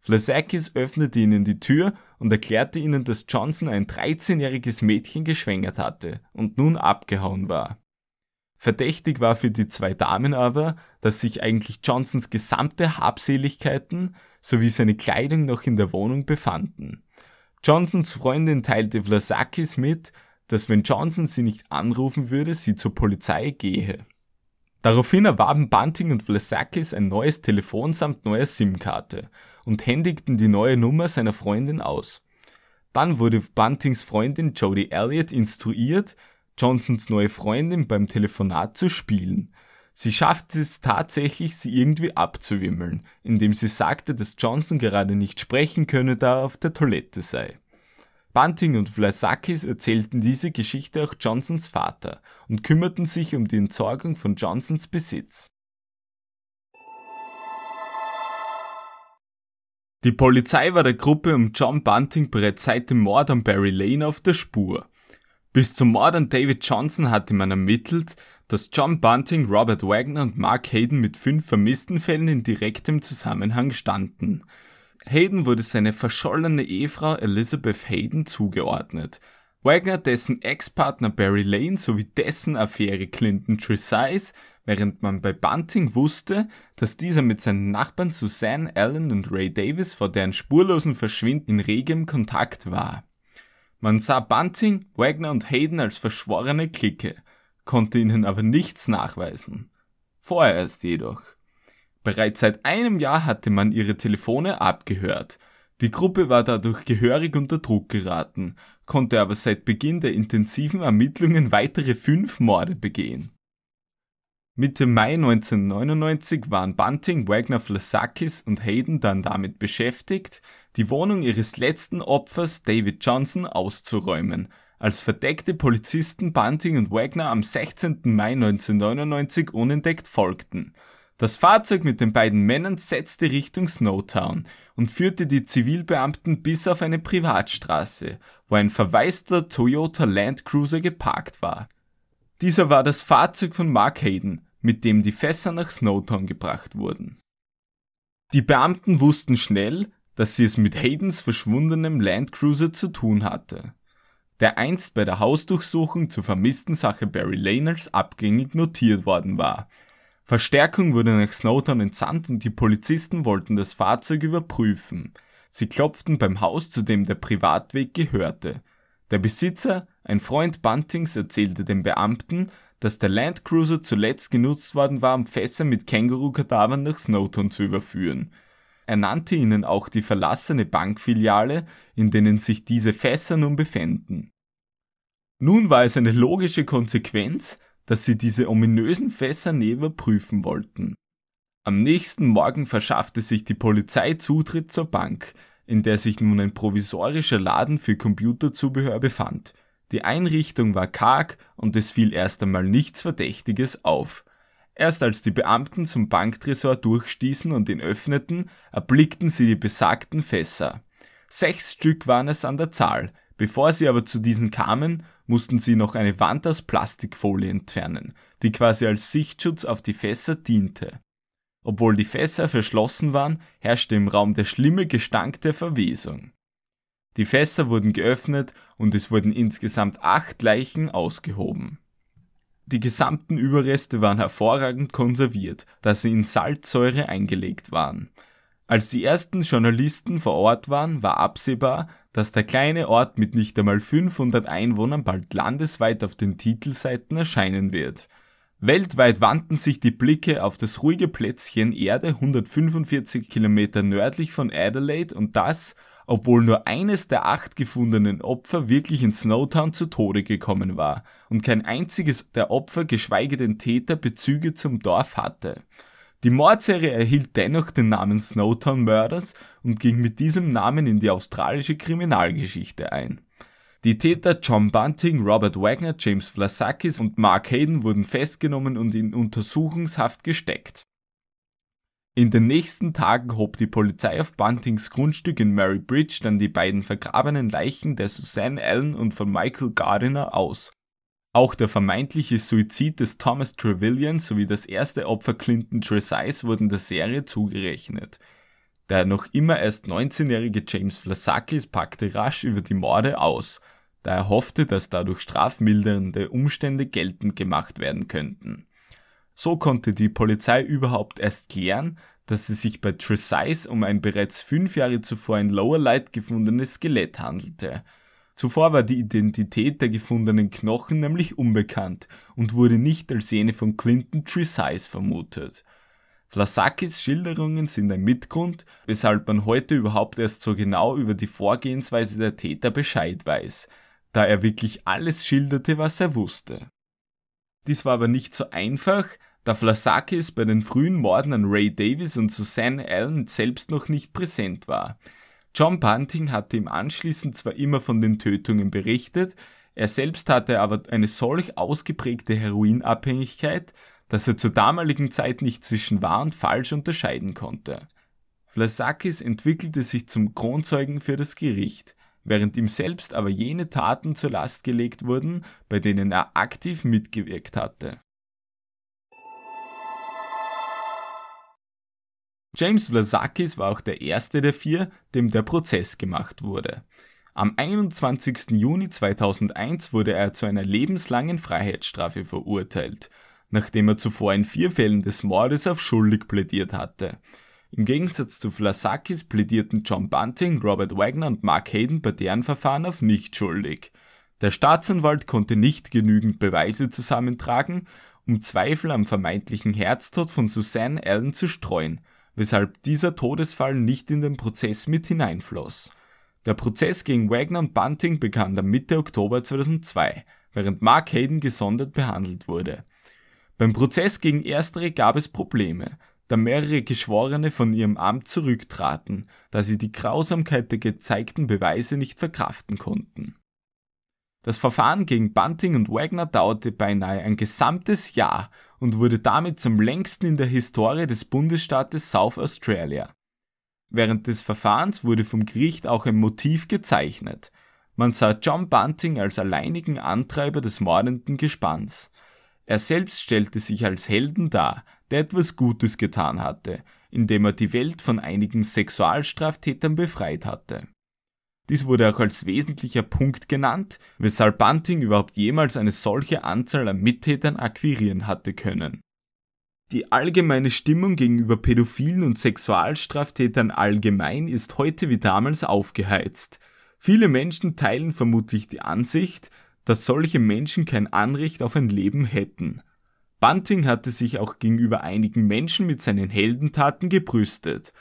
Vlasakis öffnete ihnen die Tür und erklärte ihnen, dass Johnson ein 13-jähriges Mädchen geschwängert hatte und nun abgehauen war. Verdächtig war für die zwei Damen aber, dass sich eigentlich Johnsons gesamte Habseligkeiten sowie seine Kleidung noch in der Wohnung befanden. Johnsons Freundin teilte Vlasakis mit, dass wenn Johnson sie nicht anrufen würde, sie zur Polizei gehe. Daraufhin erwarben Bunting und Vlasakis ein neues Telefon samt neuer SIM-Karte und händigten die neue Nummer seiner Freundin aus. Dann wurde Buntings Freundin Jodie Elliott instruiert, Johnsons neue Freundin beim Telefonat zu spielen. Sie schaffte es tatsächlich, sie irgendwie abzuwimmeln, indem sie sagte, dass Johnson gerade nicht sprechen könne, da er auf der Toilette sei. Bunting und Vlasakis erzählten diese Geschichte auch Johnsons Vater und kümmerten sich um die Entsorgung von Johnsons Besitz. Die Polizei war der Gruppe um John Bunting bereits seit dem Mord an Barry Lane auf der Spur. Bis zum Mord an David Johnson hatte man ermittelt, dass John Bunting, Robert Wagner und Mark Hayden mit fünf vermissten Fällen in direktem Zusammenhang standen. Hayden wurde seine verschollene Ehefrau Elizabeth Hayden zugeordnet. Wagner dessen Ex-Partner Barry Lane sowie dessen Affäre Clinton Tresize, während man bei Bunting wusste, dass dieser mit seinen Nachbarn Suzanne Allen und Ray Davis vor deren spurlosen Verschwinden in regem Kontakt war. Man sah Bunting, Wagner und Hayden als verschworene Clique – konnte ihnen aber nichts nachweisen. Vorerst jedoch. Bereits seit einem Jahr hatte man ihre Telefone abgehört. Die Gruppe war dadurch gehörig unter Druck geraten, konnte aber seit Beginn der intensiven Ermittlungen weitere fünf Morde begehen. Mitte Mai 1999 waren Bunting, Wagner, Flasakis und Hayden dann damit beschäftigt, die Wohnung ihres letzten Opfers David Johnson auszuräumen, als verdeckte Polizisten Bunting und Wagner am 16. Mai 1999 unentdeckt folgten. Das Fahrzeug mit den beiden Männern setzte Richtung Snowtown und führte die Zivilbeamten bis auf eine Privatstraße, wo ein verwaister Toyota Land Cruiser geparkt war. Dieser war das Fahrzeug von Mark Hayden, mit dem die Fässer nach Snowtown gebracht wurden. Die Beamten wussten schnell, dass sie es mit Haydens verschwundenem Land Cruiser zu tun hatte der einst bei der Hausdurchsuchung zur vermissten Sache Barry Laners abgängig notiert worden war. Verstärkung wurde nach Snowtown entsandt und die Polizisten wollten das Fahrzeug überprüfen. Sie klopften beim Haus, zu dem der Privatweg gehörte. Der Besitzer, ein Freund Buntings, erzählte den Beamten, dass der Landcruiser zuletzt genutzt worden war, um Fässer mit Känguru-Kadavern nach Snowtown zu überführen. Er nannte ihnen auch die verlassene Bankfiliale, in denen sich diese Fässer nun befänden. Nun war es eine logische Konsequenz, dass sie diese ominösen Fässer näher prüfen wollten. Am nächsten Morgen verschaffte sich die Polizei Zutritt zur Bank, in der sich nun ein provisorischer Laden für Computerzubehör befand. Die Einrichtung war karg und es fiel erst einmal nichts Verdächtiges auf. Erst als die Beamten zum Banktresor durchstießen und ihn öffneten, erblickten sie die besagten Fässer. Sechs Stück waren es an der Zahl. Bevor sie aber zu diesen kamen, mussten sie noch eine Wand aus Plastikfolie entfernen, die quasi als Sichtschutz auf die Fässer diente. Obwohl die Fässer verschlossen waren, herrschte im Raum der schlimme Gestank der Verwesung. Die Fässer wurden geöffnet und es wurden insgesamt acht Leichen ausgehoben. Die gesamten Überreste waren hervorragend konserviert, da sie in Salzsäure eingelegt waren. Als die ersten Journalisten vor Ort waren, war absehbar, dass der kleine Ort mit nicht einmal 500 Einwohnern bald landesweit auf den Titelseiten erscheinen wird. Weltweit wandten sich die Blicke auf das ruhige Plätzchen Erde 145 Kilometer nördlich von Adelaide und das, obwohl nur eines der acht gefundenen Opfer wirklich in Snowtown zu Tode gekommen war und kein einziges der Opfer, geschweige denn Täter, Bezüge zum Dorf hatte. Die Mordserie erhielt dennoch den Namen Snowtown Murders und ging mit diesem Namen in die australische Kriminalgeschichte ein. Die Täter John Bunting, Robert Wagner, James Vlasakis und Mark Hayden wurden festgenommen und in Untersuchungshaft gesteckt. In den nächsten Tagen hob die Polizei auf Buntings Grundstück in Mary Bridge dann die beiden vergrabenen Leichen der Suzanne Allen und von Michael Gardiner aus. Auch der vermeintliche Suizid des Thomas Trevelyan sowie das erste Opfer Clinton Tresize wurden der Serie zugerechnet. Der noch immer erst 19-jährige James Vlasakis packte rasch über die Morde aus, da er hoffte, dass dadurch strafmildernde Umstände geltend gemacht werden könnten. So konnte die Polizei überhaupt erst klären, dass es sich bei Tresize um ein bereits fünf Jahre zuvor in Lower Light gefundenes Skelett handelte – Zuvor war die Identität der gefundenen Knochen nämlich unbekannt und wurde nicht als jene von Clinton Tresize vermutet. Vlasakis Schilderungen sind ein Mitgrund, weshalb man heute überhaupt erst so genau über die Vorgehensweise der Täter Bescheid weiß, da er wirklich alles schilderte, was er wusste. Dies war aber nicht so einfach, da Vlasakis bei den frühen Morden an Ray Davis und Susanne Allen selbst noch nicht präsent war. John Bunting hatte ihm anschließend zwar immer von den Tötungen berichtet, er selbst hatte aber eine solch ausgeprägte Heroinabhängigkeit, dass er zur damaligen Zeit nicht zwischen wahr und falsch unterscheiden konnte. Vlasakis entwickelte sich zum Kronzeugen für das Gericht, während ihm selbst aber jene Taten zur Last gelegt wurden, bei denen er aktiv mitgewirkt hatte. James Vlasakis war auch der erste der vier, dem der Prozess gemacht wurde. Am 21. Juni 2001 wurde er zu einer lebenslangen Freiheitsstrafe verurteilt, nachdem er zuvor in vier Fällen des Mordes auf schuldig plädiert hatte. Im Gegensatz zu Vlasakis plädierten John Bunting, Robert Wagner und Mark Hayden bei deren Verfahren auf nicht schuldig. Der Staatsanwalt konnte nicht genügend Beweise zusammentragen, um Zweifel am vermeintlichen Herztod von Suzanne Allen zu streuen – weshalb dieser Todesfall nicht in den Prozess mit hineinfloss. Der Prozess gegen Wagner und Bunting begann dann Mitte Oktober 2002, während Mark Hayden gesondert behandelt wurde. Beim Prozess gegen Erstere gab es Probleme, da mehrere Geschworene von ihrem Amt zurücktraten, da sie die Grausamkeit der gezeigten Beweise nicht verkraften konnten. Das Verfahren gegen Bunting und Wagner dauerte beinahe ein gesamtes Jahr und wurde damit zum längsten in der Historie des Bundesstaates South Australia. Während des Verfahrens wurde vom Gericht auch ein Motiv gezeichnet. Man sah John Bunting als alleinigen Antreiber des mordenden Gespanns. Er selbst stellte sich als Helden dar, der etwas Gutes getan hatte, indem er die Welt von einigen Sexualstraftätern befreit hatte. Dies wurde auch als wesentlicher Punkt genannt, weshalb Bunting überhaupt jemals eine solche Anzahl an Mittätern akquirieren hatte können. Die allgemeine Stimmung gegenüber Pädophilen und Sexualstraftätern allgemein ist heute wie damals aufgeheizt. Viele Menschen teilen vermutlich die Ansicht, dass solche Menschen kein Anrecht auf ein Leben hätten. Bunting hatte sich auch gegenüber einigen Menschen mit seinen Heldentaten gebrüstet,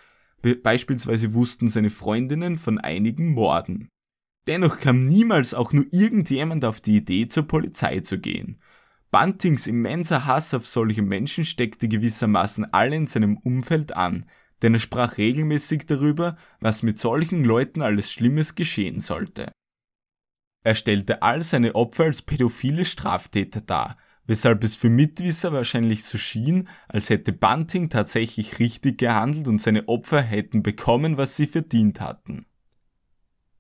Beispielsweise wussten seine Freundinnen von einigen Morden. Dennoch kam niemals auch nur irgendjemand auf die Idee, zur Polizei zu gehen. Buntings immenser Hass auf solche Menschen steckte gewissermaßen alle in seinem Umfeld an, denn er sprach regelmäßig darüber, was mit solchen Leuten alles Schlimmes geschehen sollte. Er stellte all seine Opfer als pädophile Straftäter dar, weshalb es für Mitwisser wahrscheinlich so schien, als hätte Bunting tatsächlich richtig gehandelt und seine Opfer hätten bekommen, was sie verdient hatten.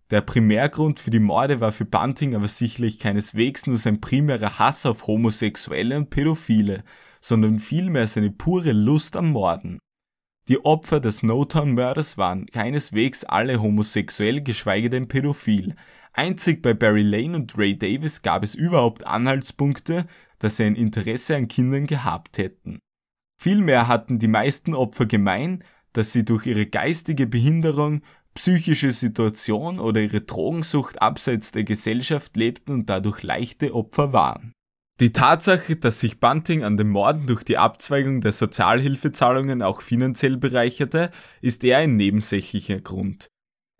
Der Primärgrund für die Morde war für Bunting aber sicherlich keineswegs nur sein primärer Hass auf Homosexuelle und Pädophile, sondern vielmehr seine pure Lust am Morden. Die Opfer des Snowtown-Mörders waren keineswegs alle homosexuell, geschweige denn pädophil. Einzig bei Barry Lane und Ray Davis gab es überhaupt Anhaltspunkte, dass sie ein Interesse an Kindern gehabt hätten. Vielmehr hatten die meisten Opfer gemein, dass sie durch ihre geistige Behinderung, psychische Situation oder ihre Drogensucht abseits der Gesellschaft lebten und dadurch leichte Opfer waren. Die Tatsache, dass sich Bunting an den Morden durch die Abzweigung der Sozialhilfezahlungen auch finanziell bereicherte, ist eher ein nebensächlicher Grund.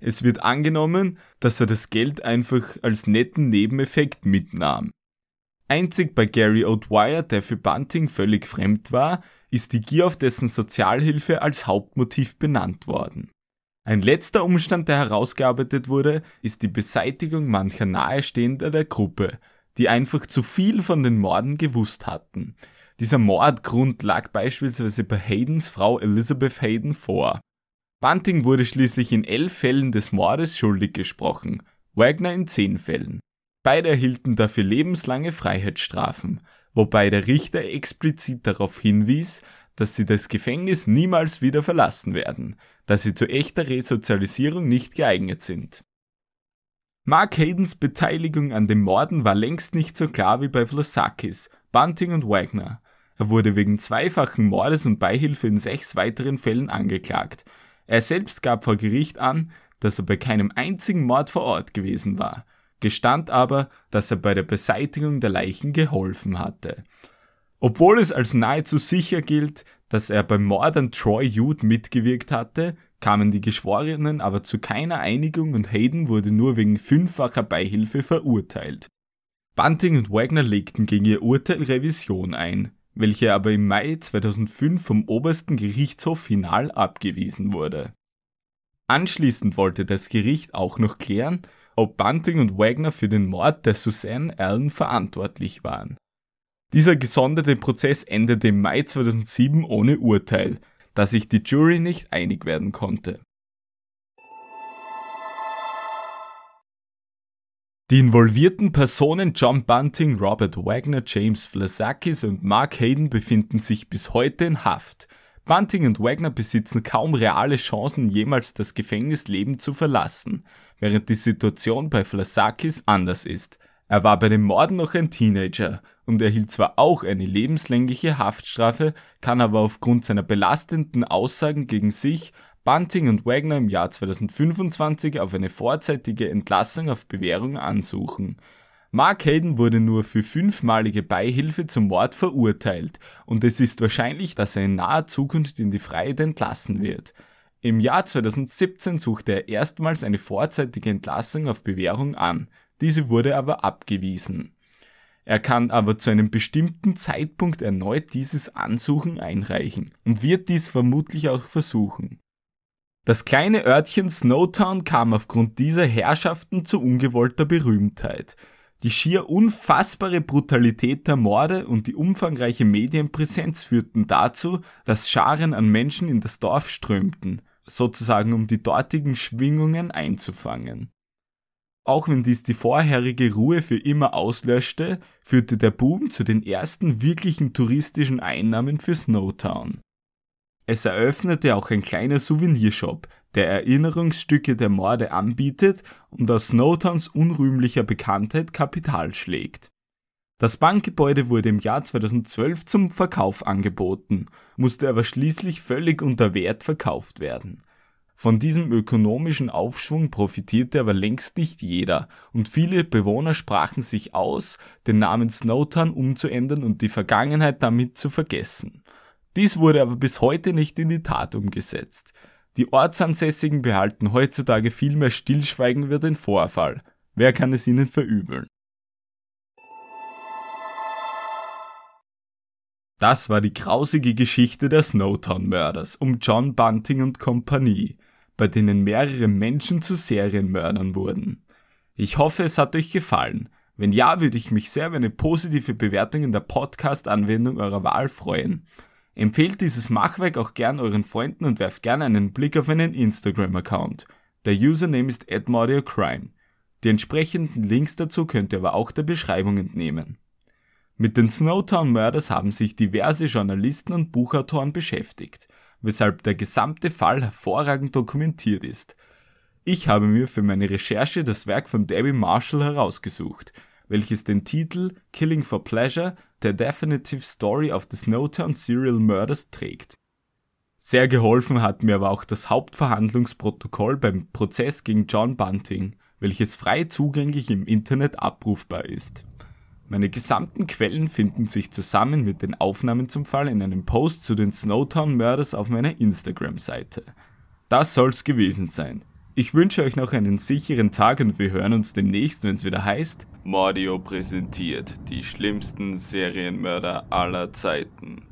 Es wird angenommen, dass er das Geld einfach als netten Nebeneffekt mitnahm. Einzig bei Gary O'Dwyer, der für Bunting völlig fremd war, ist die Gier auf dessen Sozialhilfe als Hauptmotiv benannt worden. Ein letzter Umstand, der herausgearbeitet wurde, ist die Beseitigung mancher Nahestehender der Gruppe, die einfach zu viel von den Morden gewusst hatten. Dieser Mordgrund lag beispielsweise bei Haydens Frau Elizabeth Hayden vor. Bunting wurde schließlich in elf Fällen des Mordes schuldig gesprochen, Wagner in zehn Fällen. Beide erhielten dafür lebenslange Freiheitsstrafen, wobei der Richter explizit darauf hinwies, dass sie das Gefängnis niemals wieder verlassen werden, da sie zu echter Resozialisierung nicht geeignet sind. Mark Haydens Beteiligung an den Morden war längst nicht so klar wie bei Vlasakis, Bunting und Wagner. Er wurde wegen zweifachen Mordes und Beihilfe in sechs weiteren Fällen angeklagt. Er selbst gab vor Gericht an, dass er bei keinem einzigen Mord vor Ort gewesen war, gestand aber, dass er bei der Beseitigung der Leichen geholfen hatte. Obwohl es als nahezu sicher gilt, dass er beim Mord an Troy Jude mitgewirkt hatte, kamen die Geschworenen aber zu keiner Einigung und Hayden wurde nur wegen fünffacher Beihilfe verurteilt. Bunting und Wagner legten gegen ihr Urteil Revision ein, welche aber im Mai 2005 vom obersten Gerichtshof final abgewiesen wurde. Anschließend wollte das Gericht auch noch klären, ob Bunting und Wagner für den Mord der Suzanne Allen verantwortlich waren. Dieser gesonderte Prozess endete im Mai 2007 ohne Urteil, da sich die Jury nicht einig werden konnte. Die involvierten Personen John Bunting, Robert Wagner, James Vlasakis und Mark Hayden befinden sich bis heute in Haft. Bunting und Wagner besitzen kaum reale Chancen, jemals das Gefängnisleben zu verlassen, während die Situation bei Vlasakis anders ist. Er war bei den Morden noch ein Teenager und erhielt zwar auch eine lebenslängliche Haftstrafe, kann aber aufgrund seiner belastenden Aussagen gegen sich Bunting und Wagner im Jahr 2025 auf eine vorzeitige Entlassung auf Bewährung ansuchen. Mark Hayden wurde nur für fünfmalige Beihilfe zum Mord verurteilt und es ist wahrscheinlich, dass er in naher Zukunft in die Freiheit entlassen wird. Im Jahr 2017 suchte er erstmals eine vorzeitige Entlassung auf Bewährung an. Diese wurde aber abgewiesen. Er kann aber zu einem bestimmten Zeitpunkt erneut dieses Ansuchen einreichen und wird dies vermutlich auch versuchen. Das kleine Örtchen Snowtown kam aufgrund dieser Herrschaften zu ungewollter Berühmtheit. Die schier unfassbare Brutalität der Morde und die umfangreiche Medienpräsenz führten dazu, dass Scharen an Menschen in das Dorf strömten, sozusagen um die dortigen Schwingungen einzufangen. Auch wenn dies die vorherige Ruhe für immer auslöschte, führte der Boom zu den ersten wirklichen touristischen Einnahmen für Snowtown. Es eröffnete auch ein kleiner Souvenirshop, der Erinnerungsstücke der Morde anbietet und aus Snowtowns unrühmlicher Bekanntheit Kapital schlägt. Das Bankgebäude wurde im Jahr 2012 zum Verkauf angeboten, musste aber schließlich völlig unter Wert verkauft werden. Von diesem ökonomischen Aufschwung profitierte aber längst nicht jeder und viele Bewohner sprachen sich aus, den Namen Snowtown umzuändern und die Vergangenheit damit zu vergessen. Dies wurde aber bis heute nicht in die Tat umgesetzt. Die Ortsansässigen behalten heutzutage vielmehr Stillschweigen über den Vorfall. Wer kann es ihnen verübeln? Das war die grausige Geschichte der Snowtown-Mörders um John Bunting und Kompanie bei denen mehrere Menschen zu Serienmördern wurden. Ich hoffe, es hat euch gefallen. Wenn ja, würde ich mich sehr über eine positive Bewertung in der Podcast-Anwendung eurer Wahl freuen. Empfehlt dieses Machwerk auch gern euren Freunden und werft gerne einen Blick auf einen Instagram-Account. Der Username ist AdMaudioCrime. Die entsprechenden Links dazu könnt ihr aber auch der Beschreibung entnehmen. Mit den Snowtown Murders haben sich diverse Journalisten und Buchautoren beschäftigt weshalb der gesamte Fall hervorragend dokumentiert ist. Ich habe mir für meine Recherche das Werk von Debbie Marshall herausgesucht, welches den Titel Killing for Pleasure, The Definitive Story of the Snowtown Serial Murders trägt. Sehr geholfen hat mir aber auch das Hauptverhandlungsprotokoll beim Prozess gegen John Bunting, welches frei zugänglich im Internet abrufbar ist. Meine gesamten Quellen finden sich zusammen mit den Aufnahmen zum Fall in einem Post zu den Snowtown Murders auf meiner Instagram-Seite. Das soll's gewesen sein. Ich wünsche euch noch einen sicheren Tag und wir hören uns demnächst, wenn's wieder heißt Mordio präsentiert die schlimmsten Serienmörder aller Zeiten.